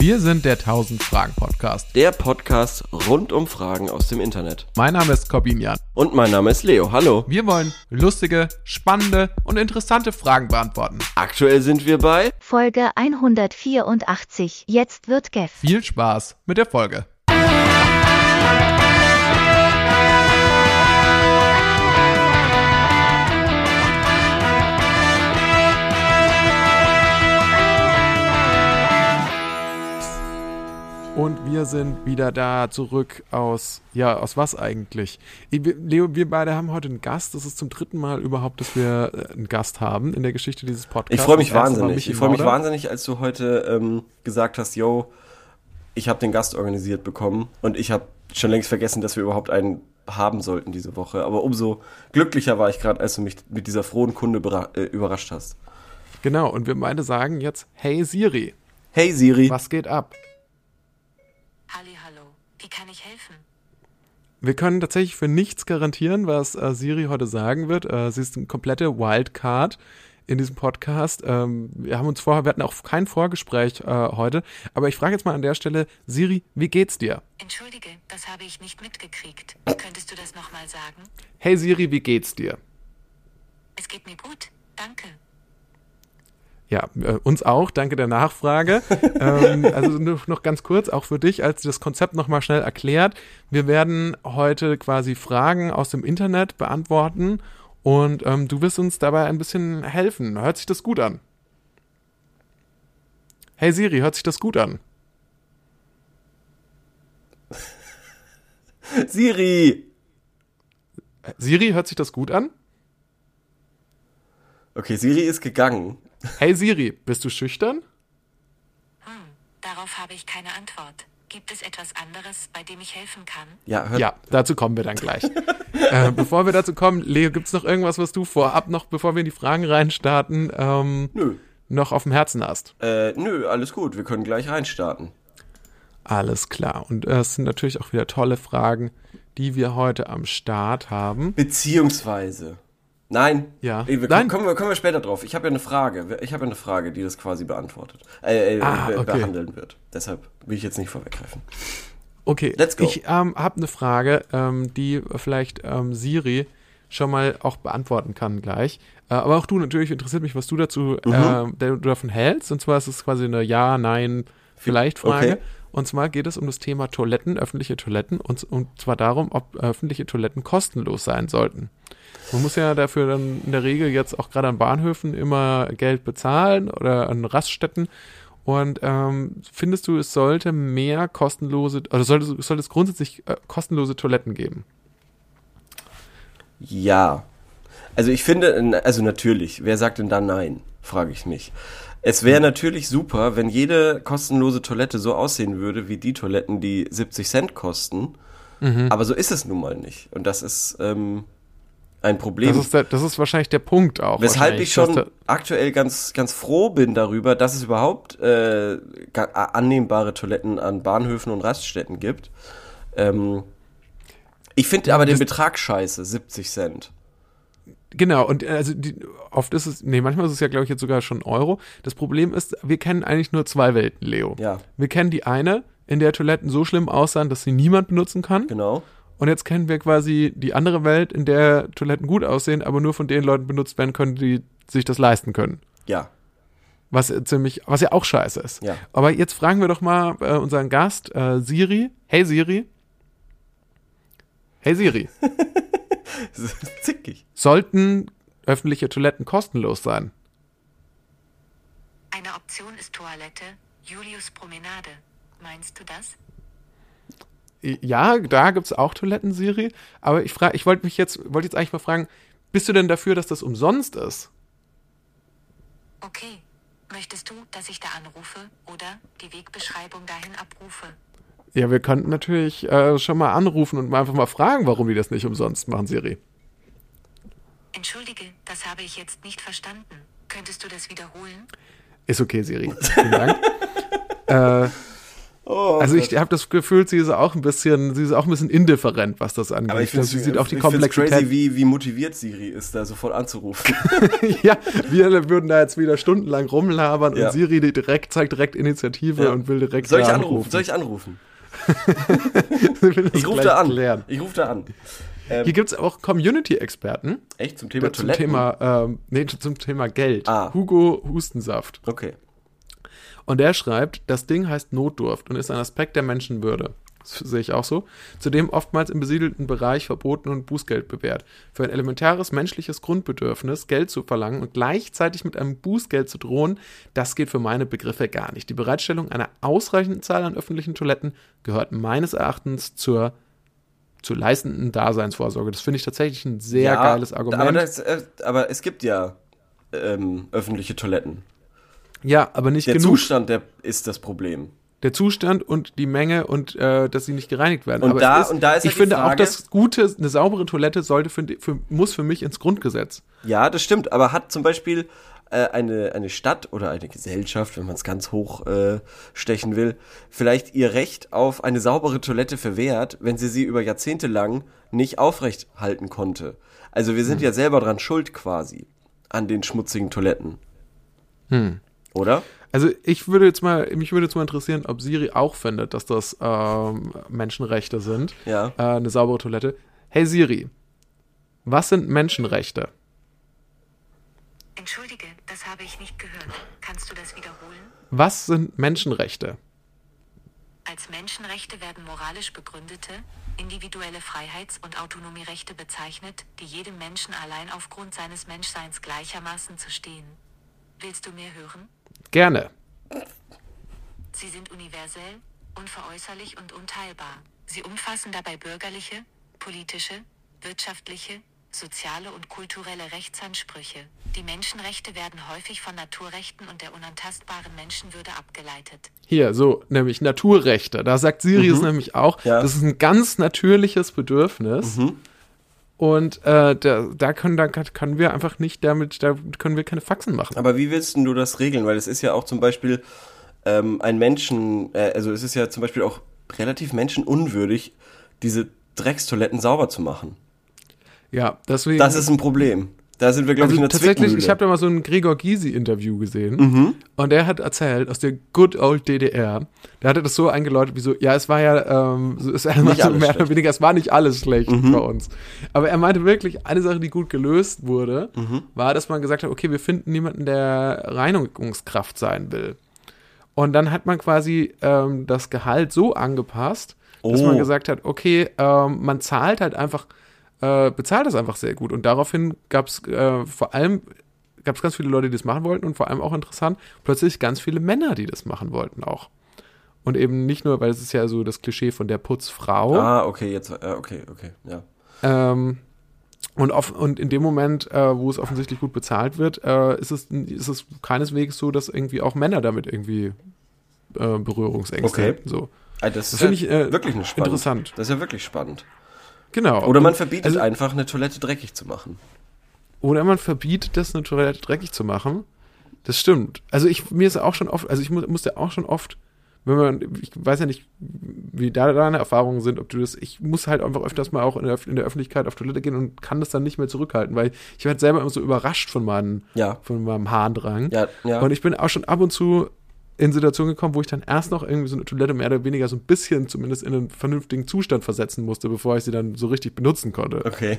Wir sind der 1000 Fragen Podcast. Der Podcast rund um Fragen aus dem Internet. Mein Name ist Corbinian. Und mein Name ist Leo. Hallo. Wir wollen lustige, spannende und interessante Fragen beantworten. Aktuell sind wir bei Folge 184. Jetzt wird Geff. Viel Spaß mit der Folge. Und wir sind wieder da zurück aus, ja, aus was eigentlich? Leo, wir beide haben heute einen Gast. Das ist zum dritten Mal überhaupt, dass wir äh, einen Gast haben in der Geschichte dieses Podcasts. Ich freue mich wahnsinnig. Ich freue mich wahnsinnig, als du heute ähm, gesagt hast, yo, ich habe den Gast organisiert bekommen und ich habe schon längst vergessen, dass wir überhaupt einen haben sollten diese Woche. Aber umso glücklicher war ich gerade, als du mich mit dieser frohen Kunde äh, überrascht hast. Genau, und wir beide sagen jetzt, hey Siri. Hey Siri. Was geht ab? Kann ich helfen? Wir können tatsächlich für nichts garantieren, was äh, Siri heute sagen wird. Äh, sie ist eine komplette Wildcard in diesem Podcast. Ähm, wir haben uns vorher, wir hatten auch kein Vorgespräch äh, heute, aber ich frage jetzt mal an der Stelle, Siri, wie geht's dir? Entschuldige, das habe ich nicht mitgekriegt. Könntest du das nochmal sagen? Hey Siri, wie geht's dir? Es geht mir gut, danke. Ja, äh, uns auch, danke der Nachfrage. ähm, also noch ganz kurz, auch für dich, als das Konzept nochmal schnell erklärt. Wir werden heute quasi Fragen aus dem Internet beantworten und ähm, du wirst uns dabei ein bisschen helfen. Hört sich das gut an? Hey Siri, hört sich das gut an? Siri! Siri, hört sich das gut an? Okay, Siri ist gegangen. Hey Siri, bist du schüchtern? Hm, darauf habe ich keine Antwort. Gibt es etwas anderes, bei dem ich helfen kann? Ja, ja dazu kommen wir dann gleich. äh, bevor wir dazu kommen, Leo, gibt es noch irgendwas, was du vorab noch, bevor wir in die Fragen reinstarten, ähm, nö. noch auf dem Herzen hast? Äh, nö, alles gut. Wir können gleich reinstarten. Alles klar. Und äh, es sind natürlich auch wieder tolle Fragen, die wir heute am Start haben. Beziehungsweise Nein. Ja. Wir, Nein. Kommen, wir, kommen wir später drauf. Ich habe ja eine Frage. Ich habe ja eine Frage, die das quasi beantwortet. Äh, äh, ah, okay. behandeln wird. Deshalb will ich jetzt nicht vorweggreifen. Okay. Let's go. Ich ähm, habe eine Frage, ähm, die vielleicht ähm, Siri schon mal auch beantworten kann gleich. Äh, aber auch du natürlich interessiert mich, was du dazu mhm. äh, davon hältst. Und zwar ist es quasi eine Ja, Nein, vielleicht Frage. Okay. Und zwar geht es um das Thema Toiletten, öffentliche Toiletten und, und zwar darum, ob öffentliche Toiletten kostenlos sein sollten. Man muss ja dafür dann in der Regel jetzt auch gerade an Bahnhöfen immer Geld bezahlen oder an Raststätten. Und ähm, findest du, es sollte mehr kostenlose, oder sollte, sollte es grundsätzlich äh, kostenlose Toiletten geben? Ja. Also ich finde, also natürlich, wer sagt denn da nein, frage ich mich. Es wäre natürlich super, wenn jede kostenlose Toilette so aussehen würde wie die Toiletten, die 70 Cent kosten. Mhm. Aber so ist es nun mal nicht. Und das ist, ähm, ein Problem. Das ist, der, das ist wahrscheinlich der Punkt auch. Weshalb ich schon aktuell ganz, ganz froh bin darüber, dass es überhaupt äh, annehmbare Toiletten an Bahnhöfen und Raststätten gibt. Ähm, ich finde aber den Betrag scheiße, 70 Cent. Genau, und äh, also die, oft ist es, nee, manchmal ist es ja, glaube ich, jetzt sogar schon Euro. Das Problem ist, wir kennen eigentlich nur zwei Welten, Leo. Ja. Wir kennen die eine, in der Toiletten so schlimm aussahen, dass sie niemand benutzen kann. Genau. Und jetzt kennen wir quasi die andere Welt, in der Toiletten gut aussehen, aber nur von den Leuten benutzt werden können, die sich das leisten können. Ja. Was ziemlich, was ja auch scheiße ist. Ja. Aber jetzt fragen wir doch mal äh, unseren Gast, äh, Siri. Hey Siri. Hey Siri. zickig. Sollten öffentliche Toiletten kostenlos sein? Eine Option ist Toilette, Julius Promenade. Meinst du das? Ja, da gibt es auch Toiletten, Siri. Aber ich frage, ich wollte mich jetzt, wollte jetzt eigentlich mal fragen, bist du denn dafür, dass das umsonst ist? Okay. Möchtest du, dass ich da anrufe oder die Wegbeschreibung dahin abrufe? Ja, wir könnten natürlich äh, schon mal anrufen und mal einfach mal fragen, warum die das nicht umsonst machen, Siri. Entschuldige, das habe ich jetzt nicht verstanden. Könntest du das wiederholen? Ist okay, Siri. Vielen Dank. äh, Oh, also ich habe das Gefühl, sie ist auch ein bisschen, sie ist auch ein bisschen indifferent, was das angeht. Aber ich finde, sie sieht auch die ich Komplexität. crazy, wie, wie motiviert Siri ist, da sofort anzurufen. ja, wir würden da jetzt wieder stundenlang rumlabern Ja. und Siri die direkt zeigt direkt Initiative Ja. und will direkt Soll ich da anrufen? Soll ich anrufen? Ich rufe da an. Klären. Ich rufe da an. Hier gibt es auch Community-Experten Echt? Zum Thema zum Toiletten? Thema, ähm, nee, zum Thema Geld. Ah. Hugo Hustensaft. Okay. Und der schreibt, das Ding heißt Notdurft und ist ein Aspekt der Menschenwürde. Das sehe ich auch so. Zudem oftmals im besiedelten Bereich verboten und Bußgeld bewährt. Für ein elementares menschliches Grundbedürfnis, Geld zu verlangen und gleichzeitig mit einem Bußgeld zu drohen, das geht für meine Begriffe gar nicht. Die Bereitstellung einer ausreichenden Zahl an öffentlichen Toiletten gehört meines Erachtens zur zu leistenden Daseinsvorsorge. Das finde ich tatsächlich ein sehr Ja, geiles Argument. Aber, das, äh, aber es gibt ja ähm, öffentliche Toiletten. Ja, aber nicht Der genug. Zustand, der ist das Problem. Der Zustand und die Menge und äh, dass sie nicht gereinigt werden. Und Aber da- ist, und da ist ich halt finde auch, Frage- das Gute, eine saubere Toilette sollte für, für, muss für mich ins Grundgesetz. Ja, das stimmt. Aber hat zum Beispiel äh, eine, eine Stadt oder eine Gesellschaft, wenn man es ganz hoch äh, stechen will, vielleicht ihr Recht auf eine saubere Toilette verwehrt, wenn sie sie über Jahrzehnte lang nicht aufrecht halten konnte? Also wir sind Hm. ja selber dran schuld quasi an den schmutzigen Toiletten. Hm. Oder? Also ich würde jetzt mal, mich würde jetzt mal interessieren, ob Siri auch findet, dass das ähm, Menschenrechte sind. Ja. Äh, eine saubere Toilette. Hey Siri, was sind Menschenrechte? Entschuldige, das habe ich nicht gehört. Kannst du das wiederholen? Was sind Menschenrechte? Als Menschenrechte werden moralisch begründete, individuelle Freiheits- und Autonomierechte bezeichnet, die jedem Menschen allein aufgrund seines Menschseins gleichermaßen zu stehen. Willst du mehr hören? Gerne. Sie sind universell, unveräußerlich und unteilbar. Sie umfassen dabei bürgerliche, politische, wirtschaftliche, soziale und kulturelle Rechtsansprüche. Die Menschenrechte werden häufig von Naturrechten und der unantastbaren Menschenwürde abgeleitet. Hier, so, nämlich Naturrechte. Da sagt Siri es nämlich auch, Mhm. Ja. Mhm. das ist ein ganz natürliches Bedürfnis. Und äh, da, da, können, da können wir einfach nicht damit, da können wir keine Faxen machen. Aber wie willst du das regeln? Weil es ist ja auch zum Beispiel ähm, ein Menschen, äh, also es ist ja zum Beispiel auch relativ menschenunwürdig, diese Dreckstoiletten sauber zu machen. Ja, deswegen. Das ist ein Problem. Da sind wir, glaube also ich, in der tatsächlich, ich habe da mal so ein Gregor Gysi-Interview gesehen Mhm. und der hat erzählt aus der Good Old DDR, der hatte das so eingeläutet wie so, ja, es war ja, ähm, so, es, er meinte so mehr oder schlecht. Mhm. weniger, es war nicht alles schlecht bei uns. Aber er meinte wirklich, eine Sache, die gut gelöst wurde, Mhm. war, dass man gesagt hat, okay, wir finden niemanden, der Reinigungskraft sein will. Und dann hat man quasi ähm, das Gehalt so angepasst, dass Oh. man gesagt hat, okay, ähm, man zahlt halt einfach, äh, bezahlt das einfach sehr gut. Und daraufhin gab es äh, vor allem gab es ganz viele Leute, die das machen wollten und vor allem auch interessant, plötzlich ganz viele Männer, die das machen wollten auch. Und eben nicht nur, weil es ist ja so das Klischee von der Putzfrau. Ah, okay, jetzt, äh, okay, okay, ja. Ähm, und, auf, und in dem Moment, äh, wo es offensichtlich gut bezahlt wird, äh, ist, es, ist es keineswegs so, dass irgendwie auch Männer damit irgendwie äh, Berührungsängste Okay. hätten. So. Ah, Das, Das ist finde ja ich, äh, wirklich spannend. interessant. Das ist ja wirklich spannend. Genau. Oder man verbietet also, einfach, eine Toilette dreckig zu machen. Oder man verbietet das, eine Toilette dreckig zu machen. Das stimmt. Also ich, mir ist auch schon oft, also ich mu musste auch schon oft, wenn man, ich weiß ja nicht, wie da deine Erfahrungen sind, ob du das, ich muss halt einfach öfters mal auch in der, in der Öffentlichkeit auf Toilette gehen und kann das dann nicht mehr zurückhalten, weil ich werde selber immer so überrascht von meinen, Ja. von meinem Harndrang. Ja, ja. Und ich bin auch schon ab und zu in Situationen gekommen, wo ich dann erst noch irgendwie so eine Toilette mehr oder weniger so ein bisschen zumindest in einen vernünftigen Zustand versetzen musste, bevor ich sie dann so richtig benutzen konnte. Okay.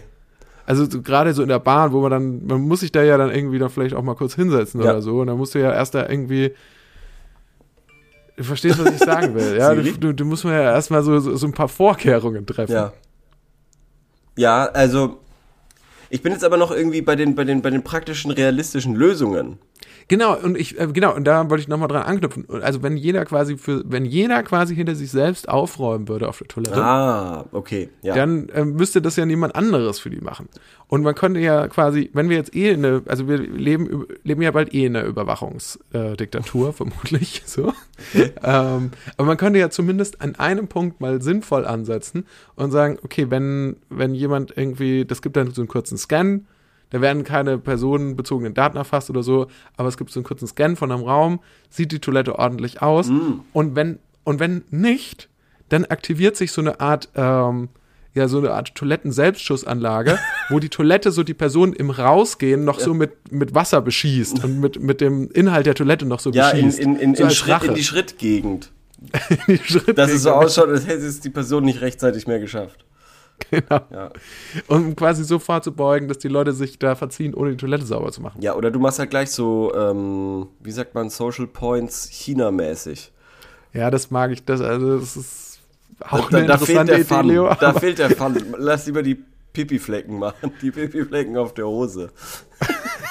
Also so, gerade so in der Bahn, wo man dann, man muss sich da ja dann irgendwie dann vielleicht auch mal kurz hinsetzen Ja. oder so. Und dann musst du ja erst da irgendwie. Du verstehst, was ich sagen will. Ja, du, du, du musst mir ja erstmal so, so, so ein paar Vorkehrungen treffen. Ja. Ja, also ich bin jetzt aber noch irgendwie bei den, bei den, bei den praktischen, realistischen Lösungen. Genau, und ich, äh, genau, und da wollte ich nochmal dran anknüpfen. Also wenn jeder quasi für, wenn jeder quasi hinter sich selbst aufräumen würde auf der Toilette, Ah, okay. Ja. dann äh, müsste das ja niemand anderes für die machen. Und man könnte ja quasi, wenn wir jetzt eh eine, also wir leben, leben ja bald eh in einer Überwachungsdiktatur, vermutlich, so. ähm, aber man könnte ja zumindest an einem Punkt mal sinnvoll ansetzen und sagen, okay, wenn, wenn jemand irgendwie, das gibt dann so einen kurzen Scan, da werden keine personenbezogenen Daten erfasst oder so, aber es gibt so einen kurzen Scan von einem Raum, sieht die Toilette ordentlich aus. Und wenn Und wenn nicht, dann aktiviert sich so eine Art, ähm, ja, so eine Art Toiletten-Selbstschussanlage, wo die Toilette so die Person im Rausgehen noch so mit, mit Wasser beschießt und mit, mit dem Inhalt der Toilette noch so ja, beschießt. Ja, in, in, in, so in, Schritt, in die Schrittgegend. die Schrittgegend. Dass es so ausschaut, als hätte es die Person nicht rechtzeitig mehr geschafft. Genau. Ja. Um quasi so vorzubeugen, dass die Leute sich da verziehen, ohne die Toilette sauber zu machen. Ja, oder du machst halt gleich so, ähm, wie sagt man, Social Points China-mäßig. Ja, das mag ich. Das, also, das ist auch da, eine da fehlt der Idee, Fun. Leo, Da fehlt der Fun. Lass lieber die Pipi-Flecken machen. Die Pipi-Flecken auf der Hose.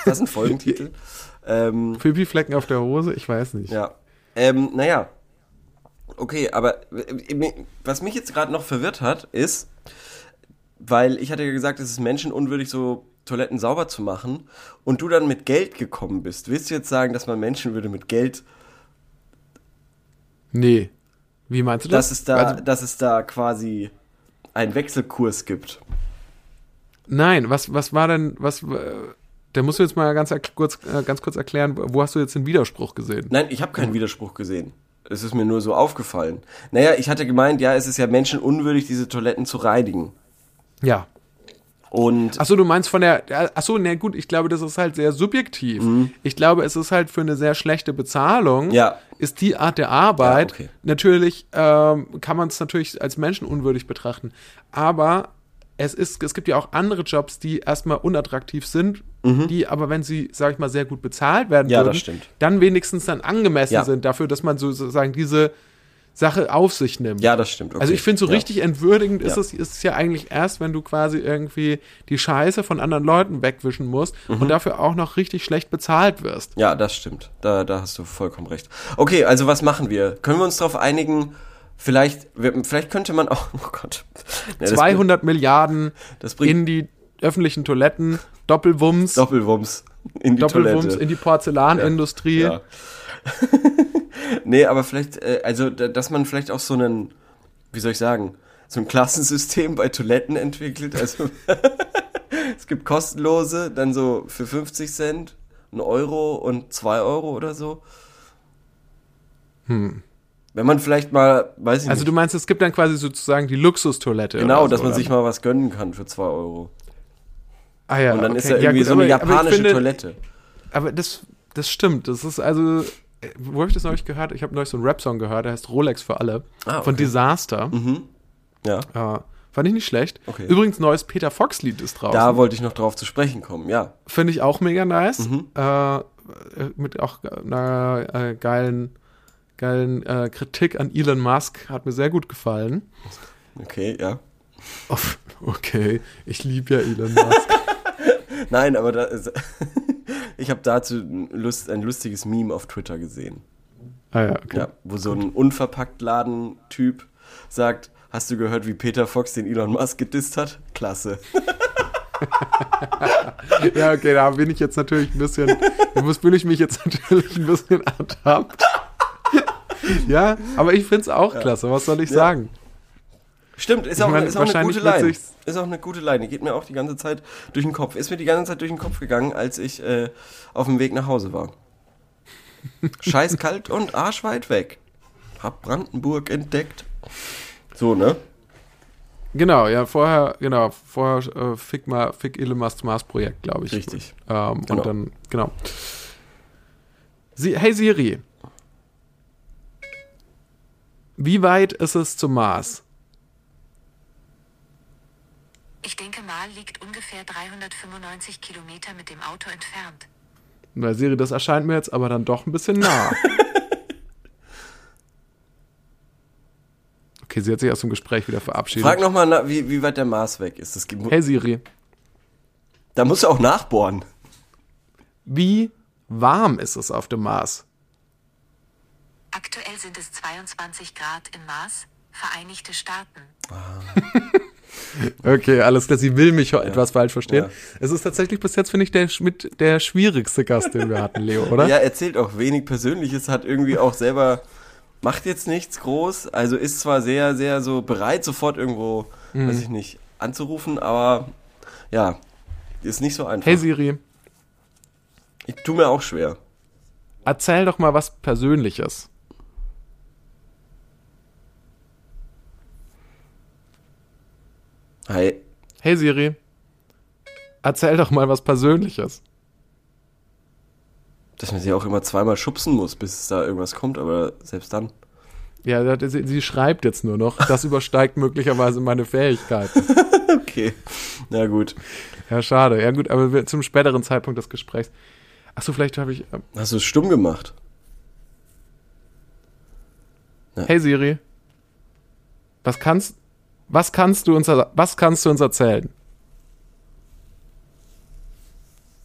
Das ist ein Folgentitel. Ähm, Pipi-Flecken auf der Hose? Ich weiß nicht. Ja. Ähm, naja. Okay, aber äh, was mich jetzt gerade noch verwirrt hat, ist, weil ich hatte ja gesagt, es ist menschenunwürdig, so Toiletten sauber zu machen und du dann mit Geld gekommen bist. Willst du jetzt sagen, dass man Menschenwürde mit Geld Nee. Wie meinst du das? Dass es da, also, dass es da quasi einen Wechselkurs gibt. Nein, was, was war denn, was, da musst du jetzt mal ganz kurz, äh, ganz kurz erklären, wo hast du jetzt den Widerspruch gesehen? Nein, ich habe keinen Widerspruch gesehen. Es ist mir nur so aufgefallen. Naja, ich hatte gemeint, ja, es ist ja menschenunwürdig, diese Toiletten zu reinigen. Ja. Und achso, du meinst von der. Achso, na gut, ich glaube, das ist halt sehr subjektiv. Mhm. Ich glaube, es ist halt für eine sehr schlechte Bezahlung. Ja. Ist die Art der Arbeit. Ja, okay. Natürlich ähm, kann man es natürlich als menschenunwürdig betrachten. Aber es ist, es gibt ja auch andere Jobs, die erstmal unattraktiv sind, mhm. die aber, wenn sie, sag ich mal, sehr gut bezahlt werden ja, würden, dann wenigstens dann angemessen sind dafür, dass man sozusagen diese Sache auf sich nimmt. Ja, das stimmt. Okay. Also ich finde, so ja. richtig entwürdigend ist, es, ist es ja eigentlich erst, wenn du quasi irgendwie die Scheiße von anderen Leuten wegwischen musst mhm. und dafür auch noch richtig schlecht bezahlt wirst. Ja, das stimmt. Da, da hast du vollkommen recht. Okay, also was machen wir? Können wir uns darauf einigen, vielleicht, vielleicht könnte man auch, oh Gott. Ja, 200 Milliarden in die öffentlichen Toiletten, Doppelwumms. Doppelwumms in die Doppelwumms Toilette. in die Porzellanindustrie. Ja. ja. nee, aber vielleicht, äh, also, dass man vielleicht auch so einen, wie soll ich sagen, so ein Klassensystem bei Toiletten entwickelt. Also, es gibt kostenlose, dann so für 50 Cent, ein Euro und zwei Euro oder so. Hm. Wenn man vielleicht mal, weiß ich also nicht. Also du meinst, es gibt dann quasi sozusagen die Luxustoilette. Genau, so, dass man oder? sich mal was gönnen kann für zwei Euro. Ah ja. Und dann okay. ist da irgendwie ja, gut, so eine aber, japanische aber finde, Toilette. Aber das, das stimmt. Das ist also, wo habe ich das neulich gehört? Ich habe neulich so einen Rap-Song gehört, der heißt Rolex für alle. Ah, okay. Von Disaster. Mhm. Ja. Äh, fand ich nicht schlecht. Okay. Übrigens, neues Peter Fox-Lied ist draußen. Da wollte ich noch drauf zu sprechen kommen, ja. Finde ich auch mega nice. Mhm. Äh, mit auch einer äh, geilen, geilen äh, Kritik an Elon Musk. Hat mir sehr gut gefallen. Okay, ja. Okay, ich liebe ja Elon Musk. Nein, aber da ist ich habe dazu Lust, ein lustiges Meme auf Twitter gesehen. Ah ja, okay. Ja, wo so ein unverpackt Laden-Typ sagt, hast du gehört, wie Peter Fox den Elon Musk gedisst hat? Klasse. ja, okay, da bin ich jetzt natürlich ein bisschen, da fühle ich mich jetzt natürlich ein bisschen ertappt. ja, aber ich finde es auch klasse, was soll ich ja. sagen? Stimmt, ist, auch, meine, ist auch eine gute Line. Ist auch eine gute Line. Die geht mir auch die ganze Zeit durch den Kopf. Ist mir die ganze Zeit durch den Kopf gegangen, als ich äh, auf dem Weg nach Hause war. Scheiß kalt und arschweit weg. Hab Brandenburg entdeckt. So, ne? Genau, ja, vorher, genau, vorher äh, Fick, mal, Fick Musk Mars Projekt, glaube ich. Richtig. Ähm, genau. Und dann, genau. Sie, hey Siri. Wie weit ist es zum Mars? Ich denke mal, liegt ungefähr 395 Kilometer mit dem Auto entfernt. Na, Siri, das erscheint mir jetzt aber dann doch ein bisschen nah. okay, sie hat sich aus dem Gespräch wieder verabschiedet. Frag nochmal, wie, wie weit der Mars weg ist. Das gibt hey Siri. Da musst du auch nachbohren. Wie warm ist es auf dem Mars? Aktuell sind es 22 Grad im Mars, Vereinigte Staaten. Ah. Okay, alles klar. Sie will mich ja. etwas falsch verstehen. Ja. Es ist tatsächlich bis jetzt, finde ich, der, mit der schwierigste Gast, den wir hatten, Leo, oder? Ja, erzählt auch wenig Persönliches, hat irgendwie auch selber, macht jetzt nichts groß, also ist zwar sehr, sehr so bereit, sofort irgendwo, mhm. weiß ich nicht, anzurufen, aber ja, ist nicht so einfach. Hey Siri. Ich tue mir auch schwer. Erzähl doch mal was Persönliches. Hi. Hey Siri, erzähl doch mal was Persönliches. Dass man sie auch immer zweimal schubsen muss, bis da irgendwas kommt, aber selbst dann. Ja, sie, sie schreibt jetzt nur noch. Das übersteigt möglicherweise meine Fähigkeiten. okay. Na gut. Ja, schade. Ja, gut, aber zum späteren Zeitpunkt des Gesprächs. Achso, vielleicht habe ich. Äh, Hast du es stumm gemacht? Ja. Hey Siri. Was kannst, was kannst du uns, was kannst du uns erzählen?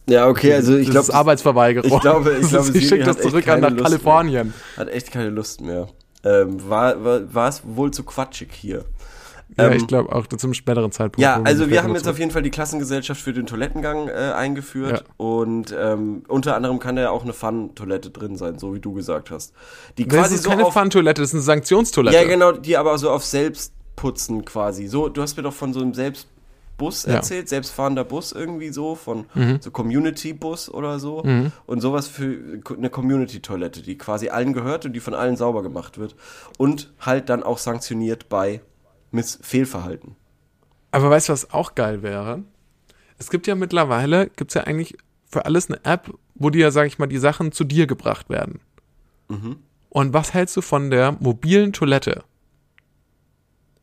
Ja, okay, also ich glaube. Arbeitsverweigerung. Ich glaube, ich glaube, sie schickt das zurück an nach Lust Kalifornien. Mehr. Hat echt keine Lust mehr. Ähm, war, war, war es wohl zu quatschig hier. Ja, ähm, ich glaube auch zum späteren Zeitpunkt. Ja, also wir haben jetzt auf jeden Fall die Klassengesellschaft für den Toilettengang äh, eingeführt ja. und ähm, unter anderem kann da ja auch eine Fun-Toilette drin sein, so wie du gesagt hast. Die das quasi ist so keine Fun-Toilette, das ist eine Sanktionstoilette. Ja, genau, die aber so auf Selbstputzen quasi. So, du hast mir doch von so einem Selbst Bus erzählt, ja. selbstfahrender Bus irgendwie so, von mhm. so Community-Bus oder so. Mhm. Und sowas für eine Community-Toilette, die quasi allen gehört und die von allen sauber gemacht wird. Und halt dann auch sanktioniert bei Miss Fehlverhalten. Aber weißt du, was auch geil wäre? Es gibt ja mittlerweile, gibt es ja eigentlich für alles eine App, wo dir ja, sag ich mal, die Sachen zu dir gebracht werden. Mhm. Und was hältst du von der mobilen Toilette?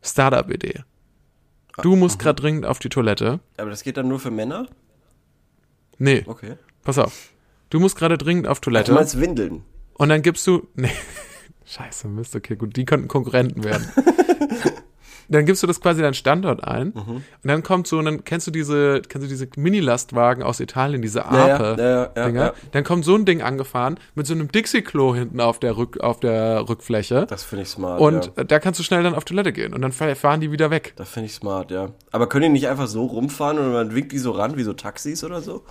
Startup-Idee. Du musst gerade dringend auf die Toilette. Aber das geht dann nur für Männer? Nee. Okay. Pass auf. Du musst gerade dringend auf Toilette. Du meinst Windeln? Und dann gibst du. Nee. Scheiße, Mist, okay, gut. Die könnten Konkurrenten werden. dann gibst du das quasi deinen Standort ein mhm. und dann kommt so, und dann kennst du diese, kennst du diese Mini-Lastwagen aus Italien, diese Ape, ja, ja, ja, dann kommt so ein Ding angefahren mit so einem Dixie-Klo hinten auf der Rück, auf der Rückfläche. Das finde ich smart. Und da kannst du schnell dann auf Toilette gehen und dann fahren die wieder weg. Das finde ich smart, ja. Aber können die nicht einfach so rumfahren und man winkt die so ran wie so Taxis oder so?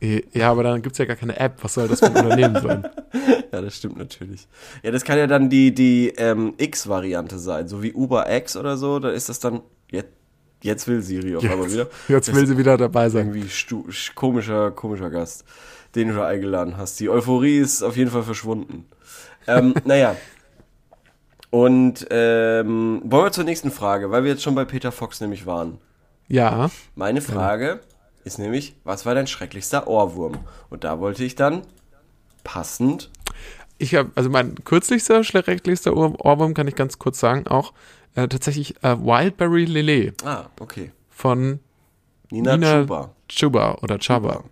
Ja, aber dann gibt es ja gar keine App. Was soll das für ein Unternehmen sein? Ja, das stimmt natürlich. Ja, das kann ja dann die, die ähm, X-Variante sein, so wie Uber X oder so. Da ist das dann. Jetzt, jetzt will Siri auf einmal wieder. Jetzt will sie wieder dabei sein. Irgendwie stu, komischer, komischer Gast, den du da eingeladen hast. Die Euphorie ist auf jeden Fall verschwunden. Ähm, naja. Und ähm, wollen wir zur nächsten Frage, weil wir jetzt schon bei Peter Fox nämlich waren. Ja. Meine Frage. Ja ist nämlich, was war dein schrecklichster Ohrwurm? Und da wollte ich dann passend. Ich habe, also mein kürzlichster, schrecklichster Ohr Ohrwurm kann ich ganz kurz sagen, auch äh, tatsächlich äh, Wildberry Lele. Ah, okay. Von Nina, Nina Chuba. Chuba oder Chuba.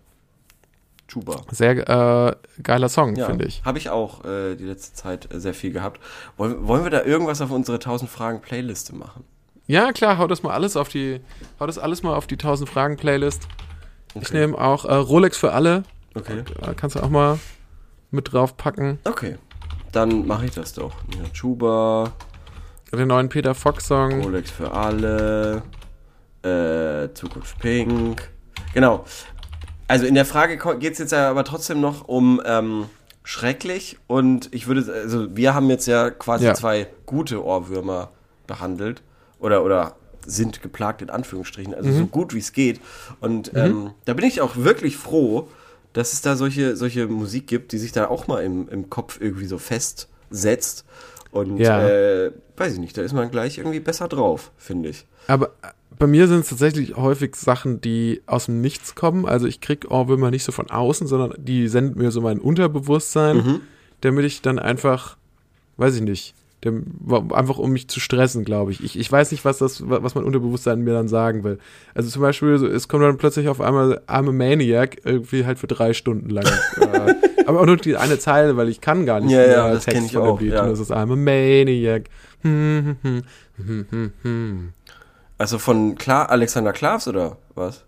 Chuba. Sehr äh, geiler Song, ja, finde ich. Habe ich auch äh, die letzte Zeit äh, sehr viel gehabt. Wollen, wollen wir da irgendwas auf unsere 1000 Fragen Playliste machen? Ja, klar, hau das mal alles auf die, hau das alles mal auf die 1000 Fragen Playlist. Okay. Ich nehme auch äh, Rolex für alle. Okay. Da kannst du auch mal mit drauf packen. Okay. Dann mache ich das doch. Ja, Chuba. Den neuen Peter Fox Song. Rolex für alle. Äh, Zukunft Pink. Genau. Also in der Frage geht es jetzt ja aber trotzdem noch um ähm, schrecklich und ich würde, also wir haben jetzt ja quasi ja. zwei gute Ohrwürmer behandelt oder, oder sind geplagt in Anführungsstrichen, also mhm. so gut wie es geht. Und mhm. ähm, da bin ich auch wirklich froh, dass es da solche, solche Musik gibt, die sich da auch mal im, im Kopf irgendwie so festsetzt. Und ja. äh, weiß ich nicht, da ist man gleich irgendwie besser drauf, finde ich. Aber äh, bei mir sind es tatsächlich häufig Sachen, die aus dem Nichts kommen. Also ich krieg Ohrwürmer nicht so von außen, sondern die senden mir so mein Unterbewusstsein, mhm. damit ich dann einfach, weiß ich nicht, der, einfach um mich zu stressen, glaube ich. ich. Ich weiß nicht, was das, was mein Unterbewusstsein mir dann sagen will. Also zum Beispiel, es kommt dann plötzlich auf einmal I'm a Maniac, irgendwie halt für drei Stunden lang. äh, aber auch nur die eine Zeile, weil ich kann gar nicht ja, mehr ja, das Text ich von auch. Ja. Und das ist I'm a Maniac. Hm, hm, hm, also von Klar, Alexander Klavs oder was?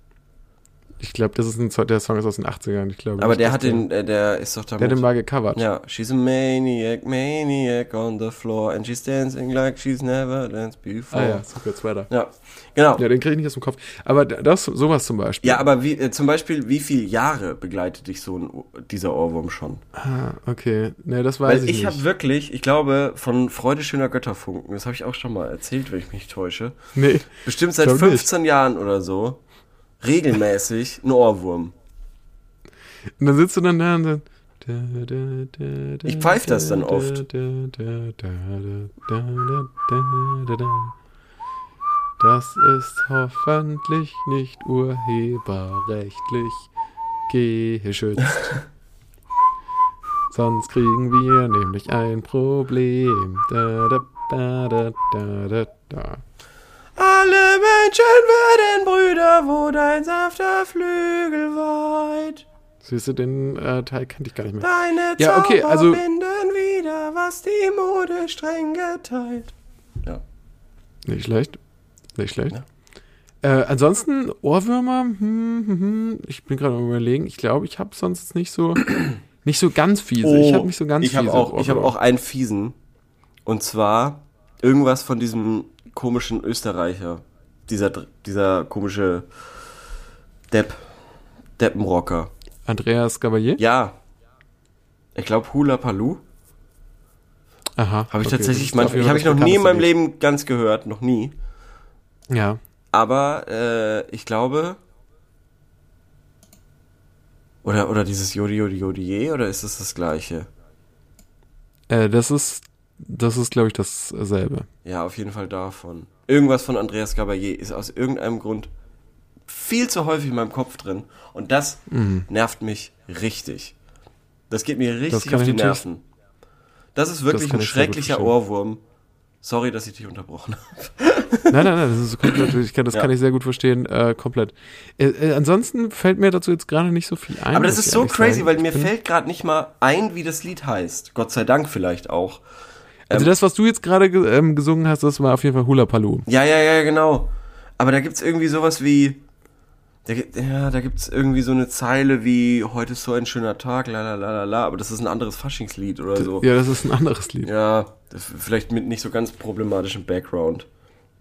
Ich glaube, das ist ein der Song ist aus den 80ern, ich glaube. Aber der hat den, äh, der ist doch damit. Der hat den mal gecovert. Ja, she's a maniac, maniac on the floor and she's dancing like she's never danced before. Ah ja, Secret Sweater. Ja, genau. Ja, den kriege ich nicht aus dem Kopf. Aber das, sowas zum Beispiel. Ja, aber wie, äh, zum Beispiel, wie viele Jahre begleitet dich so ein, dieser Ohrwurm schon? Ah, okay. Ne, das weiß Weil ich, ich nicht. ich habe wirklich, ich glaube, von Freude schöner Götterfunken, das habe ich auch schon mal erzählt, wenn ich mich täusche. Nee. Bestimmt seit 15 nicht. Jahren oder so regelmäßig ein Ohrwurm. Und dann sitzt du dann da und dann. Ich pfeife das dann oft. Das ist hoffentlich nicht urheberrechtlich geschützt. Sonst kriegen wir nämlich ein Problem. Da, da, da, da, da, da. Alle Menschen werden Brüder, wo dein sanfter Flügel weit. Siehst du, den äh, Teil kannte ich gar nicht mehr. Deine Ja, okay, Zauber also- binden wieder, was die Mode streng geteilt. Ja. Nicht schlecht. Nicht schlecht. Ja. Äh, ansonsten Ohrwürmer, hm, hm, hm, ich bin gerade am überlegen, ich glaube, ich habe sonst nicht so nicht so ganz fiese. ich habe nicht so ganz Oh, ich habe fiese auch, ich habe auch einen fiesen. Und zwar irgendwas von diesem komischen Österreicher. Dieser, dieser komische Depp. Deppenrocker. Andreas Gabalier? Ja. Ich glaube Hula Palu. Aha. Habe ich okay, tatsächlich das manchmal, habe ich noch das nie in meinem Leben ganz gehört, noch nie. Ja. Aber äh, ich glaube. Oder, oder dieses Jodi Jodi Jodi oder ist es das gleiche? Äh, das ist, das ist, glaube ich, dasselbe. Ja, auf jeden Fall davon. Irgendwas von Andreas Gabalier ist aus irgendeinem Grund viel zu häufig in meinem Kopf drin. Und das nervt mich richtig. Das geht mir Mhm. Das richtig auf die Nerven. Das ist wirklich kann ein schrecklicher. Ohrwurm. Sorry, dass ich dich unterbrochen habe. Nein, nein, nein, das ist komplett, ich kann, das Ja. kann ich sehr gut verstehen, äh, komplett. Äh, äh, ansonsten fällt mir dazu jetzt gerade nicht so viel ein. Aber das ist so crazy, sagen. weil mir fällt gerade nicht mal ein, wie das Lied heißt. Gott sei Dank vielleicht auch. Also das, was du jetzt gerade ge ähm, gesungen hast, das war auf jeden Fall Hula Palu. Ja, ja, ja, genau. Aber da gibt's irgendwie sowas wie. Da, gibt- ja, da gibt's irgendwie so eine Zeile wie heute ist so ein schöner Tag, la la la la la, aber das ist ein anderes Faschingslied oder so. Ja, das ist ein anderes Lied. Ja, das vielleicht mit nicht so ganz problematischem Background.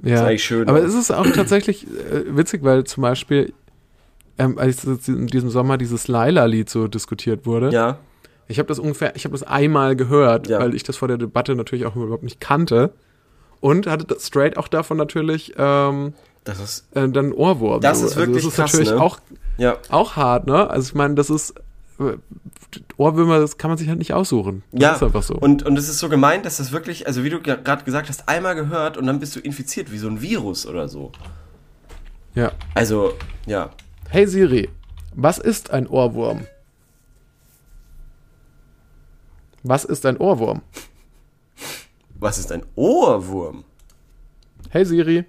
Ja, ist eigentlich schön, aber es ist auch tatsächlich äh, witzig, weil zum Beispiel, ähm, als in diesem Sommer dieses Laila-Lied so diskutiert wurde, Ja, ich habe das ungefähr, ich habe das einmal gehört, Ja. weil ich das vor der Debatte natürlich auch überhaupt nicht kannte und hatte das straight auch davon natürlich ähm, das ist. äh, dann Ohrwurm. Das ist wirklich also das ist krass, natürlich ne? auch, Ja, auch hart, ne? Also ich meine, das ist äh, Ohrwürmer, das kann man sich halt nicht aussuchen. Das ja. ist einfach so. Und, und es ist so gemeint, dass das wirklich, also wie du gerade gesagt hast, einmal gehört und dann bist du infiziert wie so ein Virus oder so. ja. Also, ja. Hey Siri, was ist ein Ohrwurm? Was ist ein Ohrwurm? Was ist ein Ohrwurm? Hey Siri,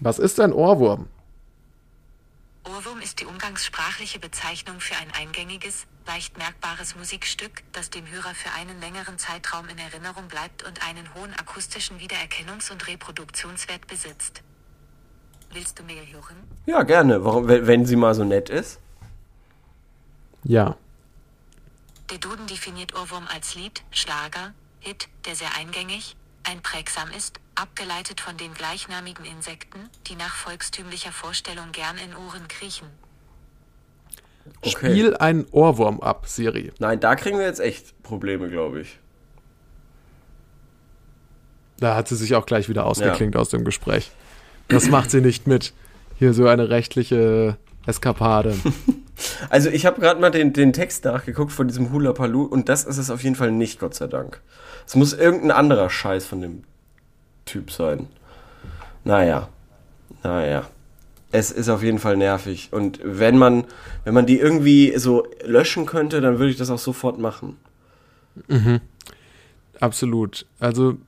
was ist ein Ohrwurm? Ohrwurm ist die umgangssprachliche Bezeichnung für ein eingängiges, leicht merkbares Musikstück, das dem Hörer für einen längeren Zeitraum in Erinnerung bleibt und einen hohen akustischen Wiedererkennungs- und Reproduktionswert besitzt. Willst du mehr hören? Ja, gerne. Warum, wenn, wenn sie mal so nett ist? Ja. Der Duden definiert Ohrwurm als Lied, Schlager, Hit, der sehr eingängig, einprägsam ist, abgeleitet von den gleichnamigen Insekten, die nach volkstümlicher Vorstellung gern in Ohren kriechen. Okay. Spiel einen Ohrwurm ab, Siri. Nein, da kriegen wir jetzt echt Probleme, glaube ich. Da hat sie sich auch gleich wieder ausgeklingt aus dem Gespräch. Das macht sie nicht mit. Hier so eine rechtliche Eskapade. Also ich habe gerade mal den, den Text nachgeguckt von diesem Hula Palu und das ist es auf jeden Fall nicht, Gott sei Dank. Es muss irgendein anderer Scheiß von dem Typ sein. Naja, naja. Es ist auf jeden Fall nervig und wenn man, wenn man die irgendwie so löschen könnte, dann würde ich das auch sofort machen. Absolut. Also,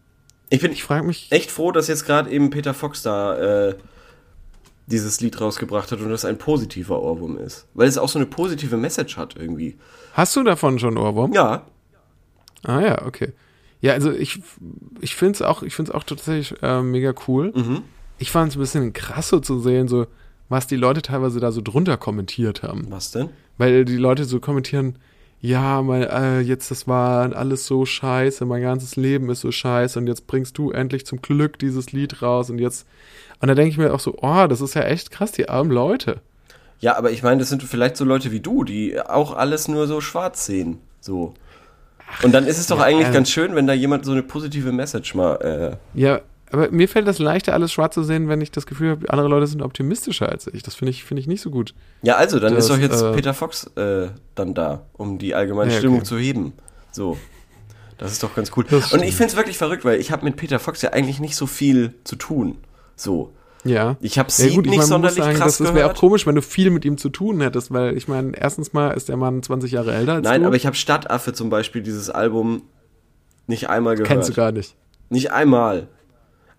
Ich bin ich frage mich. echt froh, dass jetzt gerade eben Peter Fox da äh, dieses Lied rausgebracht hat und das ein positiver Ohrwurm ist. Weil es auch so eine positive Message hat irgendwie. Hast du davon schon Ohrwurm? Ja, Ah ja, okay. Ja, also ich, ich finde es auch, ich find's auch tatsächlich äh, mega cool. Mhm. Ich fand es ein bisschen krass so zu sehen, so was die Leute teilweise da so drunter kommentiert haben. was denn? Weil die Leute so kommentieren, ja, mein, äh, jetzt das war alles so scheiße, mein ganzes Leben ist so scheiße und jetzt bringst du endlich zum Glück dieses Lied raus und jetzt und da denke ich mir auch so, oh, das ist ja echt krass, die armen Leute. Ja, aber ich meine, das sind vielleicht so Leute wie du, die auch alles nur so schwarz sehen. So. Und dann ist es doch eigentlich äh. ganz schön, wenn da jemand so eine positive Message mal. Äh, Ja, aber mir fällt das leichter, alles schwarz zu sehen, wenn ich das Gefühl habe, andere Leute sind optimistischer als ich. Das finde ich, finde ich nicht so gut. ja, also, dann Das, ist doch jetzt äh, Peter Fox äh, dann da, um die allgemeine Ja, Stimmung okay. zu heben. So. Das ist doch ganz cool. Und ich finde es wirklich verrückt, weil ich habe mit Peter Fox ja eigentlich nicht so viel zu tun. So. Ja. Ich habe ja, sie gut, ich nicht mein, muss sonderlich sagen, krass Das wäre auch komisch, wenn du viel mit ihm zu tun hättest, weil ich meine, erstens mal ist der Mann 20 Jahre älter als Nein, du. aber ich habe Stadtaffe zum Beispiel dieses Album nicht einmal gehört. Kennst du gar nicht. Nicht einmal.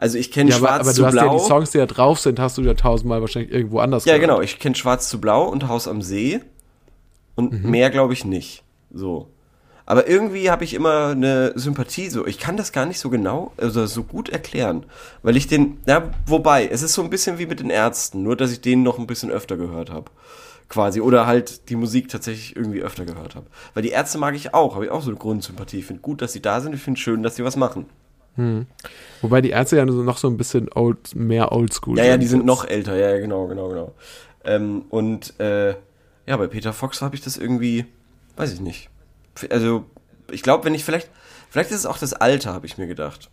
Also ich kenne Ja, aber, Schwarz aber zu du hast Blau. ja die Songs, die da drauf sind, hast du ja tausendmal wahrscheinlich irgendwo anders ja, gehört. genau. Ich kenne Schwarz zu Blau und Haus am See. Und Mhm. mehr glaube ich nicht. So. Aber irgendwie habe ich immer eine Sympathie so. Ich kann das gar nicht so genau, also so gut erklären. Weil ich den, ja, wobei, es ist so ein bisschen wie mit den Ärzten, nur dass ich den noch ein bisschen öfter gehört habe. Quasi. Oder halt die Musik tatsächlich irgendwie öfter gehört habe. Weil die Ärzte mag ich auch, habe ich auch so eine Grundsympathie. Ich finde gut, dass sie da sind, ich finde schön, dass sie was machen. Wobei die Ärzte ja noch so ein bisschen old, mehr oldschool Ja, ja, die sind noch älter, ja, ja, genau, genau, genau. Ähm, und äh, ja, bei Peter Fox habe ich das irgendwie, weiß ich nicht. Also, ich glaube, wenn ich vielleicht, vielleicht ist es auch das Alter, habe ich mir gedacht.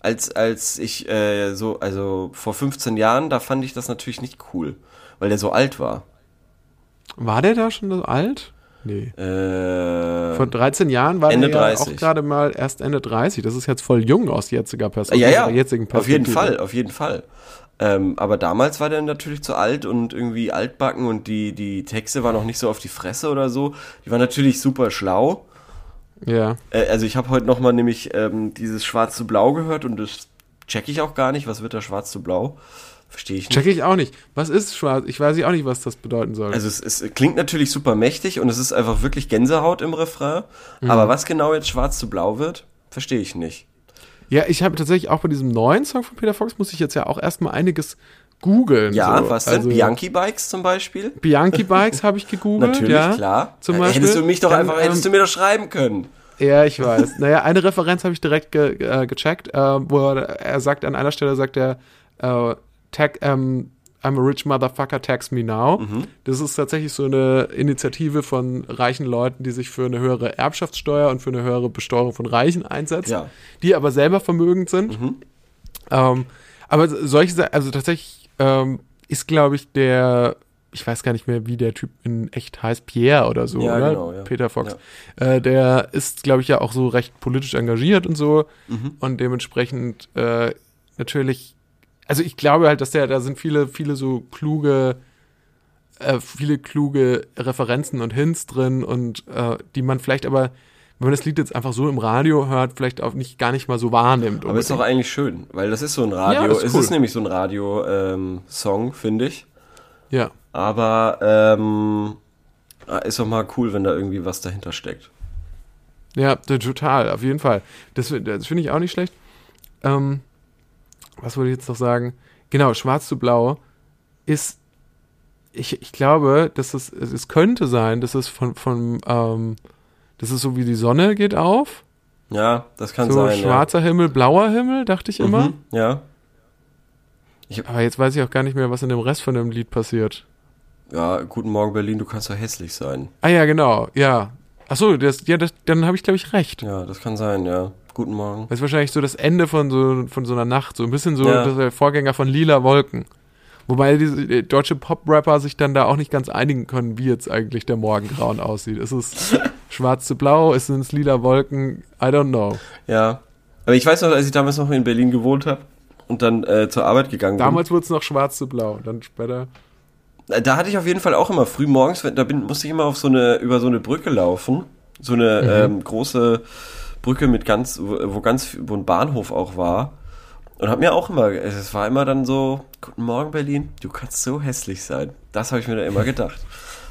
Als, als ich äh, so, also vor 15 Jahren, da fand ich das natürlich nicht cool, weil der so alt war. War der da schon so alt? Nee. Äh, Vor 13 Jahren war Ende der ja 30. auch gerade mal erst Ende 30. Das ist jetzt voll jung aus jetziger Perspektive. ja, ja, jetzigen auf jeden Perspektive. Fall, auf jeden Fall. Ähm, aber damals war der natürlich zu alt und irgendwie altbacken und die, die Texte waren auch nicht so auf die Fresse oder so. Die waren natürlich super schlau. Ja. Äh, also ich habe heute noch mal nämlich ähm, dieses Schwarz zu Blau gehört und das check ich auch gar nicht. Was wird da Schwarz zu Blau? Verstehe ich nicht. Check ich auch nicht. Was ist schwarz? Ich weiß auch nicht, was das bedeuten soll. Also es, es klingt natürlich super mächtig und es ist einfach wirklich Gänsehaut im Refrain. Mhm. Aber was genau jetzt Schwarz zu Blau wird, verstehe ich nicht. ja, ich habe tatsächlich auch bei diesem neuen Song von Peter Fox muss ich jetzt ja auch erstmal einiges googeln. Ja, so. was denn? Also, Bianchi Bikes zum Beispiel? Bianchi Bikes habe ich gegoogelt. Natürlich, ja, klar. Zum Beispiel. hättest du mich doch einfach, hättest du ähm, mir doch schreiben können. Ja, ich weiß. naja, eine Referenz habe ich direkt ge äh, gecheckt, äh, wo er, er sagt, an einer Stelle sagt er, äh, tag, ähm, I'm a rich motherfucker, tax me now. Mhm. Das ist tatsächlich so eine Initiative von reichen Leuten, die sich für eine höhere Erbschaftssteuer und für eine höhere Besteuerung von Reichen einsetzen, Ja. die aber selber vermögend sind. Ähm, aber solche, also tatsächlich ähm, ist, glaube ich, der, ich weiß gar nicht mehr, wie der Typ in echt heißt, Pierre oder so, Ja, oder? genau, ja. Peter Fox. Äh, der ist, glaube ich, ja auch so recht politisch engagiert und so Mhm. und dementsprechend äh, natürlich, also ich glaube halt, dass der, da sind viele, viele so kluge, äh, viele kluge Referenzen und Hints drin und äh, die man vielleicht aber, wenn man das Lied jetzt einfach so im Radio hört, vielleicht auch nicht gar nicht mal so wahrnimmt. Aber ist doch unbedingt. eigentlich schön, weil das ist so ein Radio. Ja, ist es cool. ist nämlich so ein Radio-Song, finde ich. ja. Aber ähm, ah, ist doch mal cool, wenn da irgendwie was dahinter steckt. Ja, total, auf jeden Fall. Das, das finde ich auch nicht schlecht. Ähm, was wollte ich jetzt noch sagen? Genau, Schwarz zu Blau ist, ich, ich glaube, dass es, es könnte sein, dass es von, von ähm, das ist so wie die Sonne geht auf. Ja, das kann so sein. schwarzer Himmel, blauer Himmel, dachte ich ja. immer. Mhm, ja. Aber jetzt weiß ich auch gar nicht mehr, was in dem Rest von dem Lied passiert. Ja, guten Morgen Berlin, du kannst doch hässlich sein. Ah ja, genau, ja. Achso, das, ja, das, dann habe ich, glaube ich, recht. Ja, das kann sein, ja. Guten Morgen. Das ist wahrscheinlich so das Ende von so, von so einer Nacht, so ein bisschen so Ja. der Vorgänger von Lila Wolken. Wobei diese äh, deutsche Pop-Rapper sich dann da auch nicht ganz einigen können, wie jetzt eigentlich der Morgengrauen aussieht. Ist es schwarz zu blau? Ist es lila Wolken? I don't know. Ja. Aber ich weiß noch, als ich damals noch in Berlin gewohnt habe und dann äh, zur Arbeit gegangen Damals wurde es noch schwarz zu blau. Dann später. bin. Äh, Da hatte ich auf jeden Fall auch immer früh morgens, da bin, musste ich immer auf so eine, über so eine Brücke laufen. So eine ähm, große Brücke mit ganz, wo, ganz, wo ein Bahnhof auch war. Und hab mir auch immer, es war immer dann so, guten Morgen Berlin, du kannst so hässlich sein. Das habe ich mir da immer gedacht.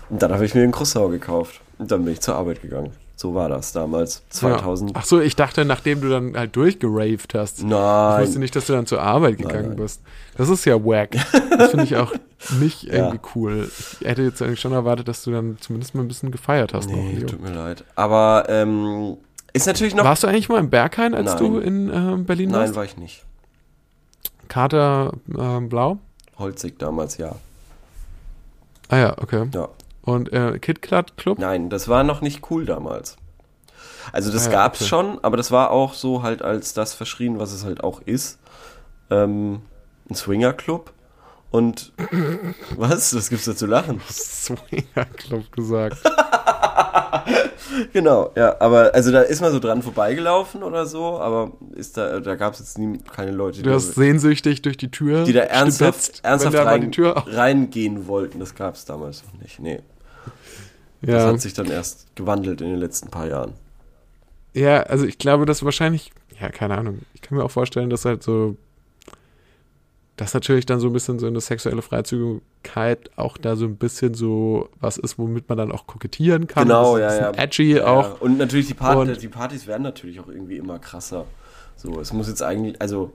Und dann habe ich mir ein Croissant gekauft. Und dann bin ich zur Arbeit gegangen. So war das damals, 2000. Ja. Ach so, ich dachte, nachdem du dann halt durchgeraved hast. Ich Nein. wusste nicht, dass du dann zur Arbeit gegangen nein. bist. Das ist ja wack. Das finde ich auch nicht irgendwie cool. Ich hätte jetzt eigentlich schon erwartet, dass du dann zumindest mal ein bisschen gefeiert hast. Nee, tut mir leid. Aber ähm, ist natürlich noch. Warst du eigentlich mal im Berghain, als Nein. du in ähm, Berlin Nein, warst? war ich nicht. Kater ähm, blau? Holzig damals, ja. Ah ja, okay. Ja. Und äh, KitKat Club? Nein, das war noch nicht cool damals. Also das Ah ja, gab's okay. schon, aber das war auch so halt als das verschrien, was es halt auch ist. Ähm, ein Swingerclub. Und was? Was gibt's da zu lachen? Swinger Club gesagt. Genau, ja, aber also da ist man so dran vorbeigelaufen oder so, aber ist da, da gab es jetzt nie, keine Leute, die, du hast sehnsüchtig durch die Tür, die da ernsthaft, ernsthaft rein, reingehen wollten. Das gab es damals noch nicht. Nee. Ja. Das hat sich dann erst gewandelt in den letzten paar Jahren. Ja, also ich glaube, dass wahrscheinlich, ja, keine Ahnung, ich kann mir auch vorstellen, dass halt so dass natürlich dann so ein bisschen so eine sexuelle Freizügigkeit auch da so ein bisschen so was ist, womit man dann auch kokettieren kann. Genau, ja, ja. Edgy ja, auch. Ja. Und natürlich die, Part die Partys werden natürlich auch irgendwie immer krasser. So, es muss jetzt eigentlich, also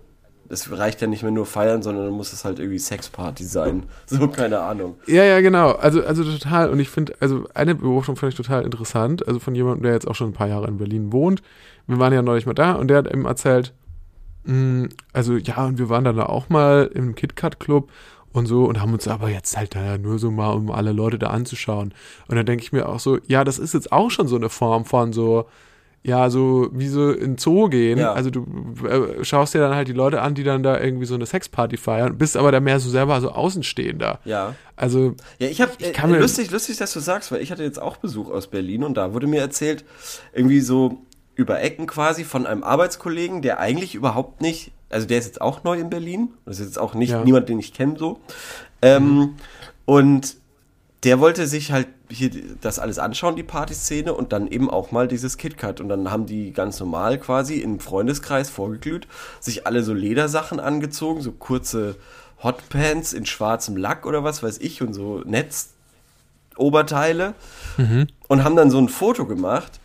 es reicht ja nicht mehr nur feiern, sondern dann muss es halt irgendwie Sexparty sein. So, keine Ahnung. Ja, ja, genau. Also, also total. Und ich finde, also eine Beobachtung fand ich total interessant. Also von jemandem, der jetzt auch schon ein paar Jahre in Berlin wohnt. Wir waren ja neulich mal da und der hat eben erzählt, also ja, und wir waren dann da auch mal im KitKat Club und so und haben uns aber jetzt halt da nur so mal, um alle Leute da anzuschauen. Und dann denke ich mir auch so, ja, das ist jetzt auch schon so eine Form von so, ja, so wie so in Zoo gehen. Ja. Also du äh, schaust dir dann halt die Leute an, die dann da irgendwie so eine Sexparty feiern, bist aber da mehr so selber so Außenstehender. Ja. Also ja, ich habe äh, lustig, lustig, dass du sagst, weil ich hatte jetzt auch Besuch aus Berlin und da wurde mir erzählt, irgendwie so über Ecken quasi von einem Arbeitskollegen, der eigentlich überhaupt nicht, also der ist jetzt auch neu in Berlin, das ist jetzt auch nicht ja. niemand, den ich kenne so. Ähm, mhm. Und der wollte sich halt hier das alles anschauen, die Partyszene, und dann eben auch mal dieses KitKat. Und dann haben die ganz normal quasi im Freundeskreis vorgeglüht, sich alle so Ledersachen angezogen, so kurze Hotpants in schwarzem Lack oder was weiß ich und so Netzoberteile mhm. und haben dann so ein Foto gemacht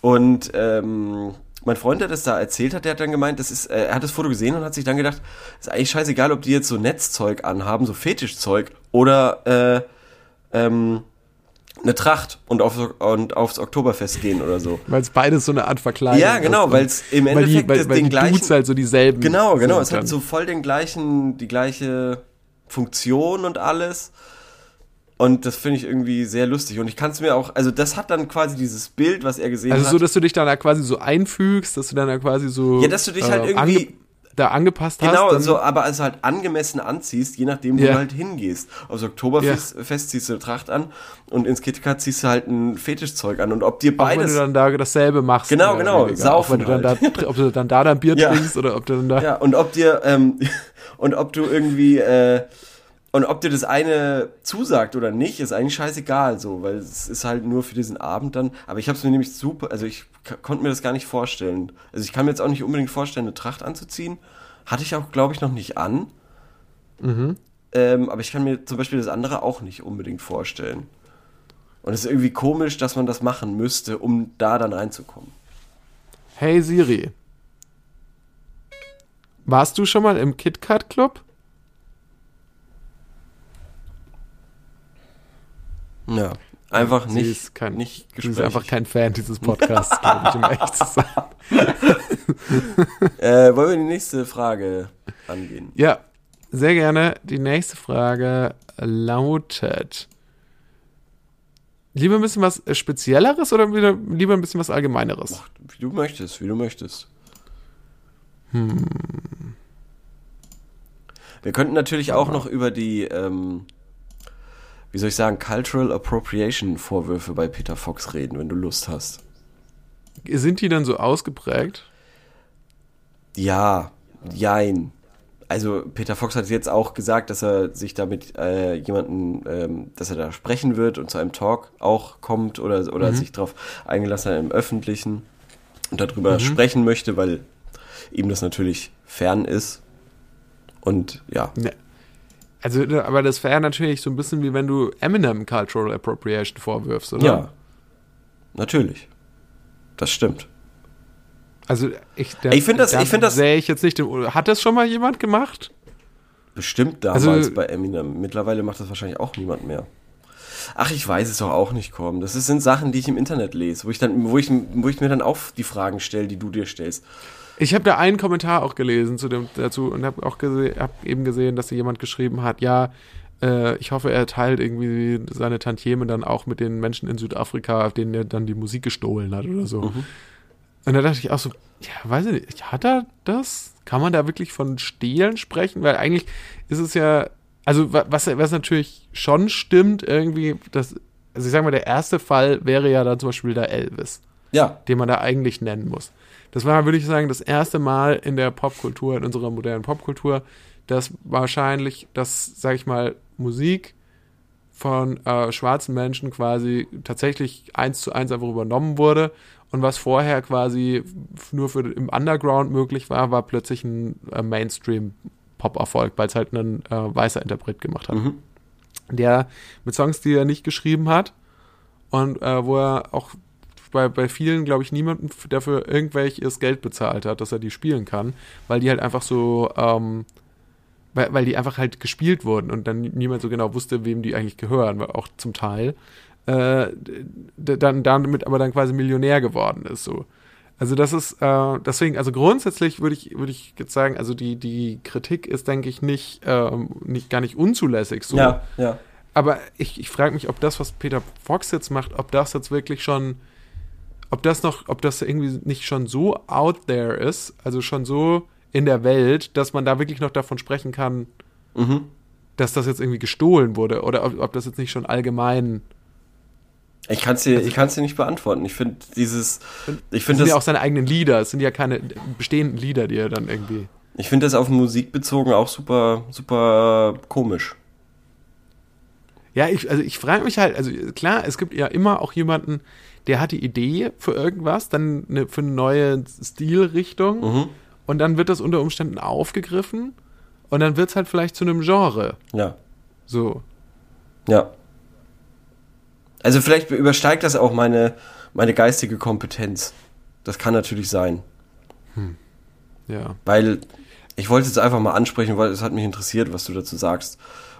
und ähm, mein Freund, der das da erzählt hat, der hat dann gemeint, das ist, äh, er hat das Foto gesehen und hat sich dann gedacht, ist eigentlich scheißegal, ob die jetzt so Netzzeug anhaben, so Fetischzeug oder äh, ähm, eine Tracht und, auf, und aufs Oktoberfest gehen oder so. Weil es beides so eine Art Verkleidung Ja, genau, weil es im Endeffekt weil die, weil, weil den die gleichen... Dudes halt so dieselben Genau, genau, es hat so voll den gleichen, die gleiche Funktion und alles. Und das finde ich irgendwie sehr lustig. Und ich kann es mir auch, also das hat dann quasi dieses Bild, was er gesehen also hat. Also so, dass du dich dann da quasi so einfügst, dass du dann da quasi so. Ja, dass du dich halt äh, irgendwie. Ange da angepasst genau, hast. Genau, so, aber also halt angemessen anziehst, je nachdem, wo yeah. du halt hingehst. Aufs Oktoberfest yeah. ziehst du eine Tracht an und ins KitKat ziehst du halt ein Fetischzeug an. Und ob dir beides. Auch wenn du dann da dasselbe machst. Genau, genau, saufen wenn du dann halt. da, ob du dann da dein Bier ja. trinkst oder ob du dann da. Ja, und ob dir, ähm, und ob du irgendwie, äh, und ob dir das eine zusagt oder nicht, ist eigentlich scheißegal, so, weil es ist halt nur für diesen Abend dann. Aber ich habe es mir nämlich super, also ich konnte mir das gar nicht vorstellen. Also ich kann mir jetzt auch nicht unbedingt vorstellen, eine Tracht anzuziehen. Hatte ich auch, glaube ich, noch nicht an. Mhm. Ähm, aber ich kann mir zum Beispiel das andere auch nicht unbedingt vorstellen. Und es ist irgendwie komisch, dass man das machen müsste, um da dann reinzukommen. Hey Siri. Warst du schon mal im KitKat Club? Ja. Einfach sie nicht, ist kein, nicht Sie ist einfach kein Fan dieses Podcasts, glaube ich, um echt zu sein. äh, wollen wir die nächste Frage angehen? Ja, sehr gerne. Die nächste Frage lautet: Lieber ein bisschen was Spezielleres oder wieder, lieber ein bisschen was Allgemeineres? Ach, wie du möchtest, wie du möchtest. Hm. Wir könnten natürlich auch noch über die ähm, wie soll ich sagen, Cultural Appropriation Vorwürfe bei Peter Fox reden, wenn du Lust hast. Sind die dann so ausgeprägt? Ja, jein. Also Peter Fox hat jetzt auch gesagt, dass er sich damit äh, jemanden, ähm, dass er da sprechen wird und zu einem Talk auch kommt oder, oder mhm. sich darauf eingelassen hat im Öffentlichen und darüber mhm. sprechen möchte, weil ihm das natürlich fern ist. Und ja. ja. Also, aber das wäre natürlich so ein bisschen wie wenn du Eminem Cultural Appropriation vorwirfst, oder? Ja. Natürlich. Das stimmt. Also, ich, der, ich finde das, ich finde das. Sehe ich jetzt nicht. Hat das schon mal jemand gemacht? Bestimmt damals also, bei Eminem. Mittlerweile macht das wahrscheinlich auch niemand mehr. Ach, ich weiß es doch auch nicht, Komm. Das sind Sachen, die ich im Internet lese, wo ich dann, wo ich, wo ich mir dann auch die Fragen stelle, die du dir stellst. Ich habe da einen Kommentar auch gelesen zu dem, dazu und habe auch hab eben gesehen, dass jemand geschrieben hat, ja, äh, ich hoffe, er teilt irgendwie seine Tantieme dann auch mit den Menschen in Südafrika, denen er dann die Musik gestohlen hat oder so. Mhm. Und da dachte ich auch so, ja, weiß ich nicht, hat er das? Kann man da wirklich von Stehlen sprechen? Weil eigentlich ist es ja, also was, was natürlich schon stimmt, irgendwie, dass also ich sag mal, der erste Fall wäre ja dann zum Beispiel der Elvis. Ja. Den man da eigentlich nennen muss. Das war, würde ich sagen, das erste Mal in der Popkultur, in unserer modernen Popkultur, dass wahrscheinlich, dass, sag ich mal, Musik von äh, schwarzen Menschen quasi tatsächlich eins zu eins einfach übernommen wurde. Und was vorher quasi nur für im Underground möglich war, war plötzlich ein äh, Mainstream-Pop-Erfolg, weil es halt ein äh, weißer Interpret gemacht hat. Mhm. Der mit Songs, die er nicht geschrieben hat und äh, wo er auch bei, bei vielen, glaube ich, niemanden dafür irgendwelches Geld bezahlt hat, dass er die spielen kann, weil die halt einfach so, ähm, weil, weil die einfach halt gespielt wurden und dann niemand so genau wusste, wem die eigentlich gehören, auch zum Teil. Äh, dann damit aber dann quasi Millionär geworden ist, so. Also das ist, äh, deswegen, also grundsätzlich würde ich, würde ich jetzt sagen, also die, die Kritik ist, denke ich, nicht, ähm, nicht, gar nicht unzulässig so. Ja, ja. Aber ich, ich frage mich, ob das, was Peter Fox jetzt macht, ob das jetzt wirklich schon ob das noch, ob das irgendwie nicht schon so out there ist, also schon so in der Welt, dass man da wirklich noch davon sprechen kann, mhm. dass das jetzt irgendwie gestohlen wurde oder ob, ob das jetzt nicht schon allgemein. Ich kann es dir, also, ich kann's dir nicht beantworten. Ich finde dieses, ich finde das sind ja auch seine eigenen Lieder. Es sind ja keine bestehenden Lieder, die er dann irgendwie. Ich finde das auf Musik bezogen auch super, super komisch. Ja, ich, also ich frage mich halt, also klar, es gibt ja immer auch jemanden, der hat die Idee für irgendwas, dann eine, für eine neue Stilrichtung mhm. und dann wird das unter Umständen aufgegriffen und dann wird es halt vielleicht zu einem Genre. Ja. So. Ja. Also vielleicht übersteigt das auch meine, meine geistige Kompetenz. Das kann natürlich sein. Hm. Ja. Weil ich wollte es einfach mal ansprechen, weil es hat mich interessiert, was du dazu sagst.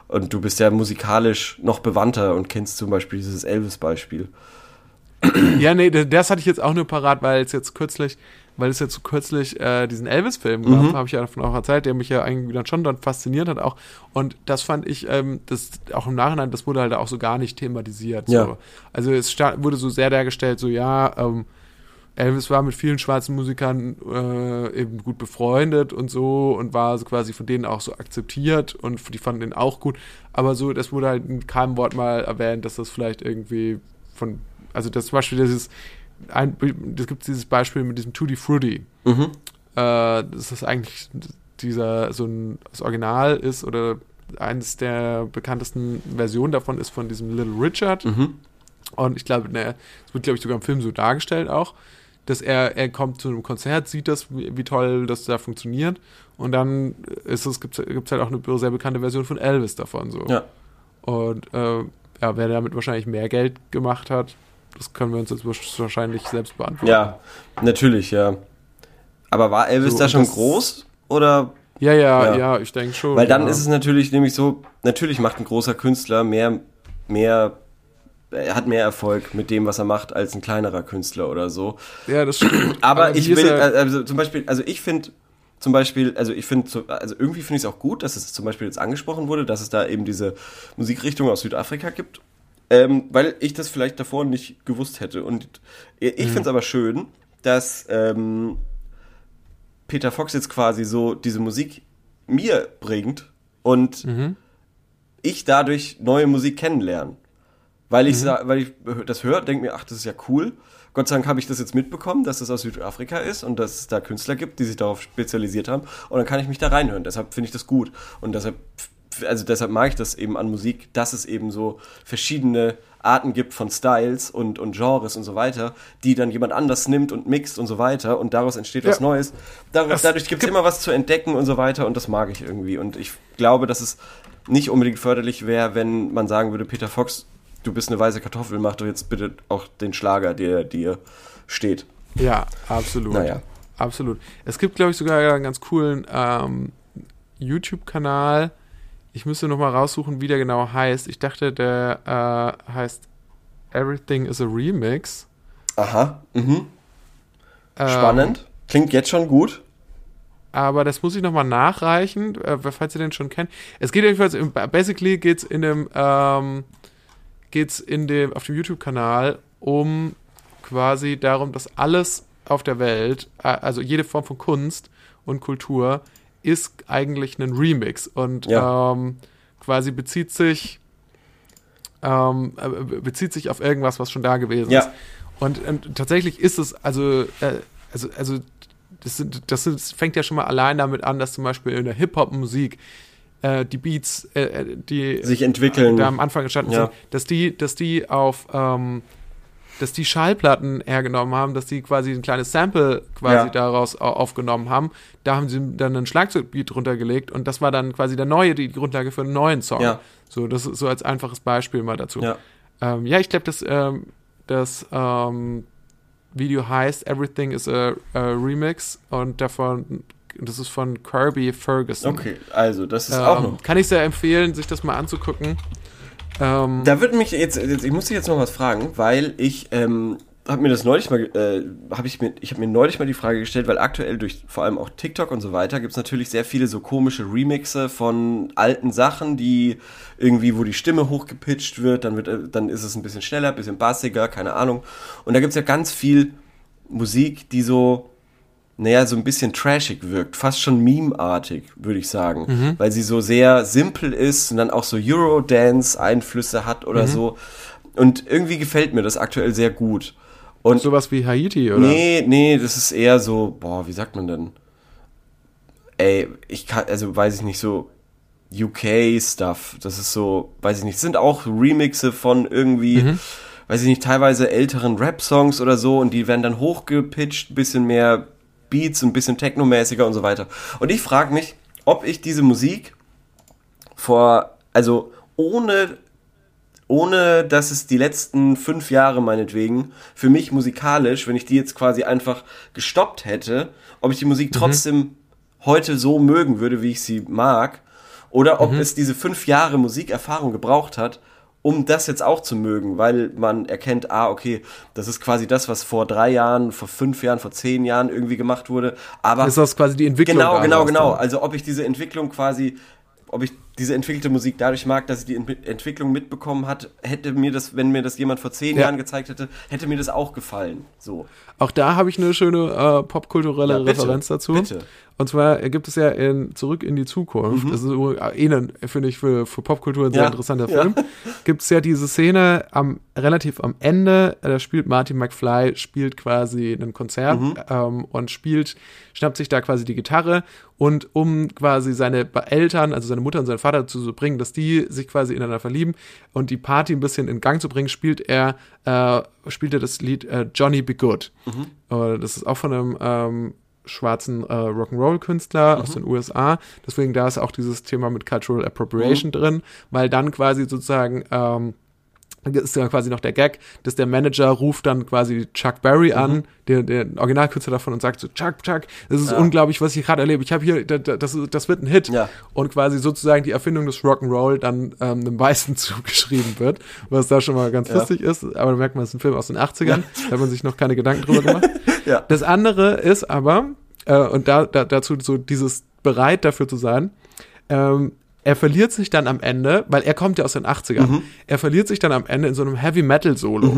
Und du bist ja musikalisch noch bewandter und kennst zum Beispiel dieses Elvis-Beispiel. ja, nee, das hatte ich jetzt auch nur parat, weil es jetzt kürzlich, weil es jetzt so kürzlich äh, diesen Elvis-Film gab, mhm. habe ich ja davon auch erzählt, der mich ja irgendwie dann schon dann fasziniert hat auch. Und das fand ich, ähm, das auch im Nachhinein, das wurde halt auch so gar nicht thematisiert. Ja. So. Also es wurde so sehr dargestellt, so ja, ähm, Elvis war mit vielen schwarzen Musikern äh, eben gut befreundet und so und war so quasi von denen auch so akzeptiert und die fanden ihn auch gut. Aber so, das wurde halt in keinem Wort mal erwähnt, dass das vielleicht irgendwie von also das zum Beispiel dieses, ein, das gibt dieses Beispiel mit diesem Tutti Frutti. Mhm. Äh, das ist eigentlich dieser, so ein, das Original ist oder eines der bekanntesten Versionen davon ist von diesem Little Richard. Mhm. Und ich glaube, ne, es wird, glaube ich, sogar im Film so dargestellt auch, dass er, er kommt zu einem Konzert, sieht das, wie, wie toll das da funktioniert. Und dann ist es, gibt es halt auch eine sehr bekannte Version von Elvis davon. So. Ja. Und äh, ja, wer damit wahrscheinlich mehr Geld gemacht hat, das können wir uns jetzt wahrscheinlich selbst beantworten. Ja, natürlich, ja. Aber war Elvis so, da schon groß oder? Ja, ja, ja, ja ich denke schon. Weil dann ja. ist es natürlich nämlich so, natürlich macht ein großer Künstler mehr, mehr, er hat mehr Erfolg mit dem, was er macht, als ein kleinerer Künstler oder so. Ja, das stimmt. Aber, Aber ich will, also zum Beispiel, also ich finde, zum Beispiel, also ich finde, also irgendwie finde ich es auch gut, dass es zum Beispiel jetzt angesprochen wurde, dass es da eben diese Musikrichtung aus Südafrika gibt ähm, weil ich das vielleicht davor nicht gewusst hätte. Und ich mhm. finde es aber schön, dass ähm, Peter Fox jetzt quasi so diese Musik mir bringt und mhm. ich dadurch neue Musik kennenlerne. Weil ich, mhm. weil ich das höre, denke mir, ach, das ist ja cool. Gott sei Dank habe ich das jetzt mitbekommen, dass das aus Südafrika ist und dass es da Künstler gibt, die sich darauf spezialisiert haben. Und dann kann ich mich da reinhören. Deshalb finde ich das gut. Und deshalb also deshalb mag ich das eben an Musik, dass es eben so verschiedene Arten gibt von Styles und, und Genres und so weiter, die dann jemand anders nimmt und mixt und so weiter und daraus entsteht ja. was Neues. Daraus, dadurch gibt es immer was zu entdecken und so weiter und das mag ich irgendwie. Und ich glaube, dass es nicht unbedingt förderlich wäre, wenn man sagen würde, Peter Fox, du bist eine weiße Kartoffel, mach doch jetzt bitte auch den Schlager, der dir steht. Ja, absolut. Naja. Absolut. Es gibt, glaube ich, sogar einen ganz coolen ähm, YouTube-Kanal, ich müsste noch mal raussuchen, wie der genau heißt. Ich dachte, der äh, heißt Everything is a Remix. Aha. Mhm. Ähm, Spannend. Klingt jetzt schon gut. Aber das muss ich noch mal nachreichen, äh, falls ihr den schon kennt. Es geht jedenfalls, basically geht es in dem, ähm, geht's in dem, auf dem YouTube-Kanal um quasi darum, dass alles auf der Welt, äh, also jede Form von Kunst und Kultur, ist eigentlich ein Remix und ja. ähm, quasi bezieht sich ähm, äh, bezieht sich auf irgendwas, was schon da gewesen Ja. ist. Und, und tatsächlich ist es, also, äh, also, also das, sind, das sind, das fängt ja schon mal allein damit an, dass zum Beispiel in der Hip-Hop-Musik äh, die Beats, äh, äh, die Sich entwickeln. da am Anfang entstanden Ja. sind, dass die, dass die auf, ähm, dass die Schallplatten hergenommen haben, dass die quasi ein kleines Sample quasi Ja. daraus au- aufgenommen haben. Da haben sie dann einen Schlagzeugbeat runtergelegt und das war dann quasi der neue, die Grundlage für einen neuen Song. Ja. So, das ist so als einfaches Beispiel mal dazu. Ja. Ähm, ja, ich glaube, das, ähm, das ähm, Video heißt Everything is a, a Remix und davon, das ist von Kirby Ferguson. Okay, also das ist auch Ähm, noch. kann ich sehr empfehlen, sich das mal anzugucken. Ähm, Da würde mich jetzt, jetzt, ich muss dich jetzt noch was fragen, weil ich ähm, habe mir das neulich mal, äh, habe ich mir, ich habe mir neulich mal die Frage gestellt, weil aktuell durch vor allem auch TikTok und so weiter gibt es natürlich sehr viele so komische Remixe von alten Sachen, die irgendwie, wo die Stimme hochgepitcht wird, dann wird, äh, dann ist es ein bisschen schneller, ein bisschen bassiger, keine Ahnung. Und da gibt es ja ganz viel Musik, die so naja, so ein bisschen trashig wirkt, fast schon meme-artig, würde ich sagen, weil sie so sehr simpel ist und dann auch so Eurodance-Einflüsse hat oder so. Und irgendwie gefällt mir das aktuell sehr gut. Und sowas wie Haiti, oder? nee, nee, das ist eher so, boah, wie sagt man denn? Ey, ich kann, also weiß ich nicht, so UK-Stuff, das ist so, weiß ich nicht, sind auch Remixe von irgendwie, weiß ich nicht, teilweise älteren Rap-Songs oder so und die werden dann hochgepitcht, ein bisschen mehr Beats, ein bisschen technomäßiger und so weiter. Und ich frage mich, ob ich diese Musik vor, also ohne ohne dass es die letzten fünf Jahre meinetwegen für mich musikalisch, wenn ich die jetzt quasi einfach gestoppt hätte, ob ich die Musik trotzdem heute so mögen würde, wie ich sie mag, oder ob es diese fünf Jahre Musikerfahrung gebraucht hat, um das jetzt auch zu mögen, weil man erkennt, ah, okay, das ist quasi das, was vor drei Jahren, vor fünf Jahren, vor zehn Jahren irgendwie gemacht wurde, aber Ist das quasi die Entwicklung? Genau, genau, genau. Also ob ich diese Entwicklung quasi, ob ich diese entwickelte Musik dadurch mag, dass ich die Ent Entwicklung mitbekommen hat, hätte mir das, wenn mir das jemand vor zehn Ja. Jahren gezeigt hätte, hätte mir das auch gefallen. So. Auch da habe ich eine schöne äh, popkulturelle Ja, Referenz dazu. bitte. Und zwar gibt es ja in Zurück in die Zukunft, das ist so, äh, eh, ein, finde ich, für, für Popkultur ein sehr Mhm. Ja, interessanter ja. Film, gibt es ja diese Szene am relativ am Ende, da spielt Martin McFly, spielt quasi ein Konzert Mhm. ähm, und spielt, schnappt sich da quasi die Gitarre und um quasi seine Eltern, also seine Mutter und seinen Vater dazu zu bringen, dass die sich quasi ineinander verlieben und die Party ein bisschen in Gang zu bringen, spielt er, äh, spielt er das Lied äh, Johnny Be Good. Äh, das ist auch von einem ähm, schwarzen äh, Rock'n'Roll-Künstler aus den USA. Deswegen da ist auch dieses Thema mit Cultural Appropriation drin, weil dann quasi sozusagen ähm, ist ja quasi noch der Gag, dass der Manager ruft dann quasi Chuck Berry an, der, der Originalkünstler davon und sagt so, Chuck, Chuck, das ist Ja. unglaublich, was ich gerade erlebe. Ich habe hier, da- da- das, das wird ein Hit. Ja. Und quasi sozusagen die Erfindung des Rock'n'Roll dann ähm, einem Weißen zugeschrieben wird, was da schon mal ganz Ja. lustig ist. Aber da merkt man, es ist ein Film aus den 80ern, da hat man sich noch keine Gedanken drüber gemacht. Ja. Das andere ist aber, äh, und da, da, dazu so dieses bereit dafür zu sein, ähm, er verliert sich dann am Ende, weil er kommt ja aus den 80ern, Mhm. er verliert sich dann am Ende in so einem Heavy Metal Solo.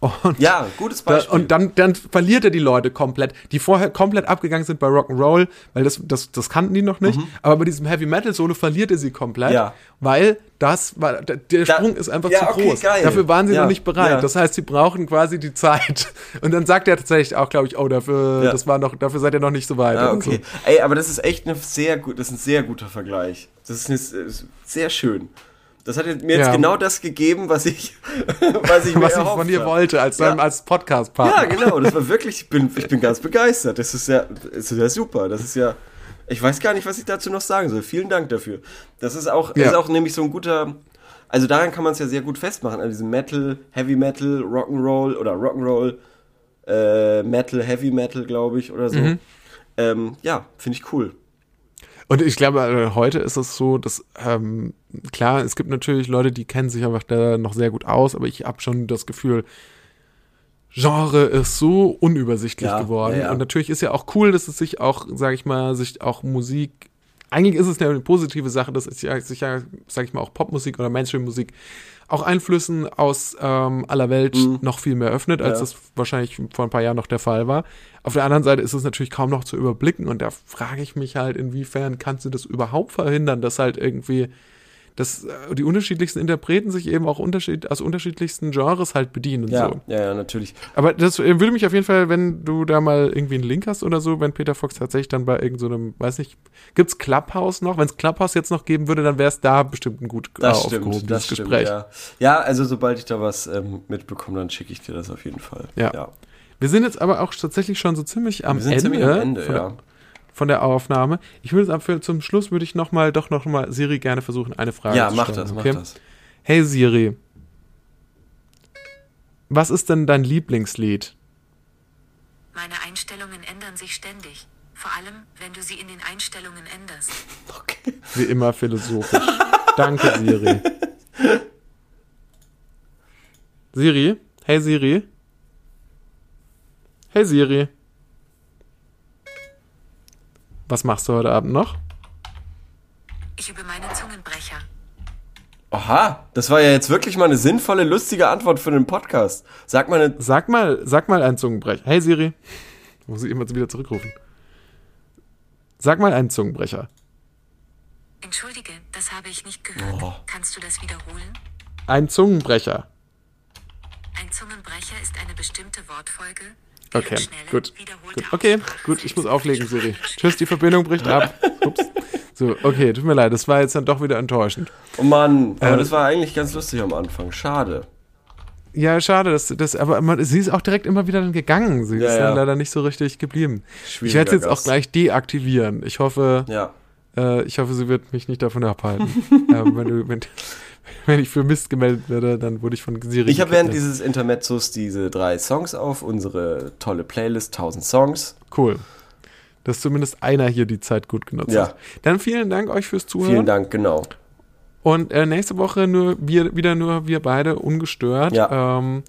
Und Ja, gutes da, Beispiel. und dann, dann verliert er die Leute komplett, die vorher komplett abgegangen sind bei Rock'n'Roll, weil das, das, das kannten die noch nicht. Aber bei diesem Heavy Metal Solo verliert er sie komplett, Mhm. Ja. weil das war, der, der Da- Sprung ist einfach ja, zu okay, groß. geil. Dafür waren sie Ja, noch nicht bereit. Das heißt, sie brauchen quasi die Zeit. Und dann sagt er tatsächlich auch, glaube ich, oh, dafür, das war noch, dafür seid ihr noch nicht so weit. und okay. Ey, aber das ist echt eine sehr gut, das ist ein sehr guter Vergleich. Das ist, eine, ist sehr schön. Das hat mir jetzt Ja. genau das gegeben, was ich, was ich Was ich von dir wollte, als, Ja. als Podcast-Partner. Ja, genau, das war wirklich, ich bin, ich bin ganz begeistert. Das ist ja, das ist ja super. Das ist ja, ich weiß gar nicht, was ich dazu noch sagen soll. Vielen Dank dafür. Das ist auch, Ja. ist auch nämlich so ein guter, also daran kann man es ja sehr gut festmachen, an diesem Metal, Heavy Metal, Rock'n'Roll oder Rock'n'Roll, äh, Metal, Heavy Metal, glaube ich, oder so. Mhm. Ähm, ja, finde ich cool. Und ich glaube, äh, heute ist es so, dass, ähm, klar, es gibt natürlich Leute, die kennen sich einfach da noch sehr gut aus, aber ich habe schon das Gefühl, Genre ist so unübersichtlich Ja, geworden. ja, ja. Und natürlich ist ja auch cool, dass es sich auch, sag ich mal, sich auch Musik, eigentlich ist es ja eine positive Sache, dass es ja, sich ja, sag ich mal, auch Popmusik oder Mainstream-Musik auch Einflüssen aus ähm, aller Welt noch viel mehr öffnet, als Mhm. Das wahrscheinlich vor ein paar Jahren noch der Fall war. Auf der anderen Seite ist es natürlich kaum noch zu überblicken und da frage ich mich halt, inwiefern kannst du das überhaupt verhindern, dass halt irgendwie dass äh, die unterschiedlichsten Interpreten sich eben auch unterschied aus unterschiedlichsten Genres halt bedienen und Ja, so. ja, ja, natürlich. Aber das äh, würde mich auf jeden Fall, wenn du da mal irgendwie einen Link hast oder so, wenn Peter Fox tatsächlich dann bei irgendeinem, weiß nicht, gibt's Clubhouse noch? Wenn es Clubhouse jetzt noch geben würde, dann wäre es da bestimmt ein gut äh, Das aufgehoben, stimmt, das dieses stimmt, Gespräch. ja. Ja, also sobald ich da was ähm, mitbekomme, dann schicke ich dir das auf jeden Fall. Ja. ja. Wir sind jetzt aber auch tatsächlich schon so ziemlich am Wir sind Ende, ziemlich am Ende, ja. Von der Aufnahme. Ich würde für, zum Schluss würde ich noch mal, doch noch mal Siri gerne versuchen, eine Frage Ja, zu mach stellen. das, mach okay? das. Hey Siri, was ist denn dein Lieblingslied? Meine Einstellungen ändern sich ständig. Vor allem, wenn du sie in den Einstellungen änderst. Okay. Wie immer philosophisch. Danke, Siri. Siri? Hey Siri? Hey Siri? Was machst du heute Abend noch? Ich übe meine Zungenbrecher. Aha, das war ja jetzt wirklich mal eine sinnvolle, lustige Antwort für den Podcast. Sag mal eine. Sag mal, sag mal einen Zungenbrecher. Hey Siri? Muss ich immer wieder zurückrufen. Sag mal einen Zungenbrecher. Entschuldige, das habe ich nicht gehört. Oh. Kannst du das wiederholen? Ein Zungenbrecher. Ein Zungenbrecher ist eine bestimmte Wortfolge. Okay, gut. gut. Okay, gut, ich muss auflegen, Siri. Tschüss, die Verbindung bricht ab. Ups. So, okay, tut mir leid, das war jetzt dann doch wieder enttäuschend. Oh Mann, aber Äh, das war eigentlich ganz lustig am Anfang. Schade. Ja, schade, das, das, aber man, sie ist auch direkt immer wieder dann gegangen. Sie Ja, ist ja. dann leider nicht so richtig geblieben. ich Schwieriger werde jetzt auch Gast. gleich deaktivieren. Ich hoffe, Ja. äh, ich hoffe, sie wird mich nicht davon abhalten. ähm, wenn, du, wenn, wenn ich für Mist gemeldet werde, dann wurde ich von Siri. Ich habe während dieses Intermezzos diese drei Songs auf, unsere tolle Playlist, 1000 Songs. Cool. Dass zumindest einer hier die Zeit gut genutzt Ja. hat. Dann vielen Dank euch fürs Zuhören. Vielen Dank, genau. Und äh, nächste Woche nur wir, wieder nur wir beide ungestört. Ja. Ähm,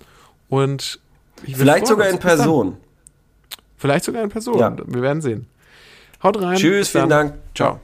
und Vielleicht sogar in. Person. Vielleicht sogar in Person. Ja. Wir werden sehen. Haut rein. Tschüss, vielen Dank. Ciao.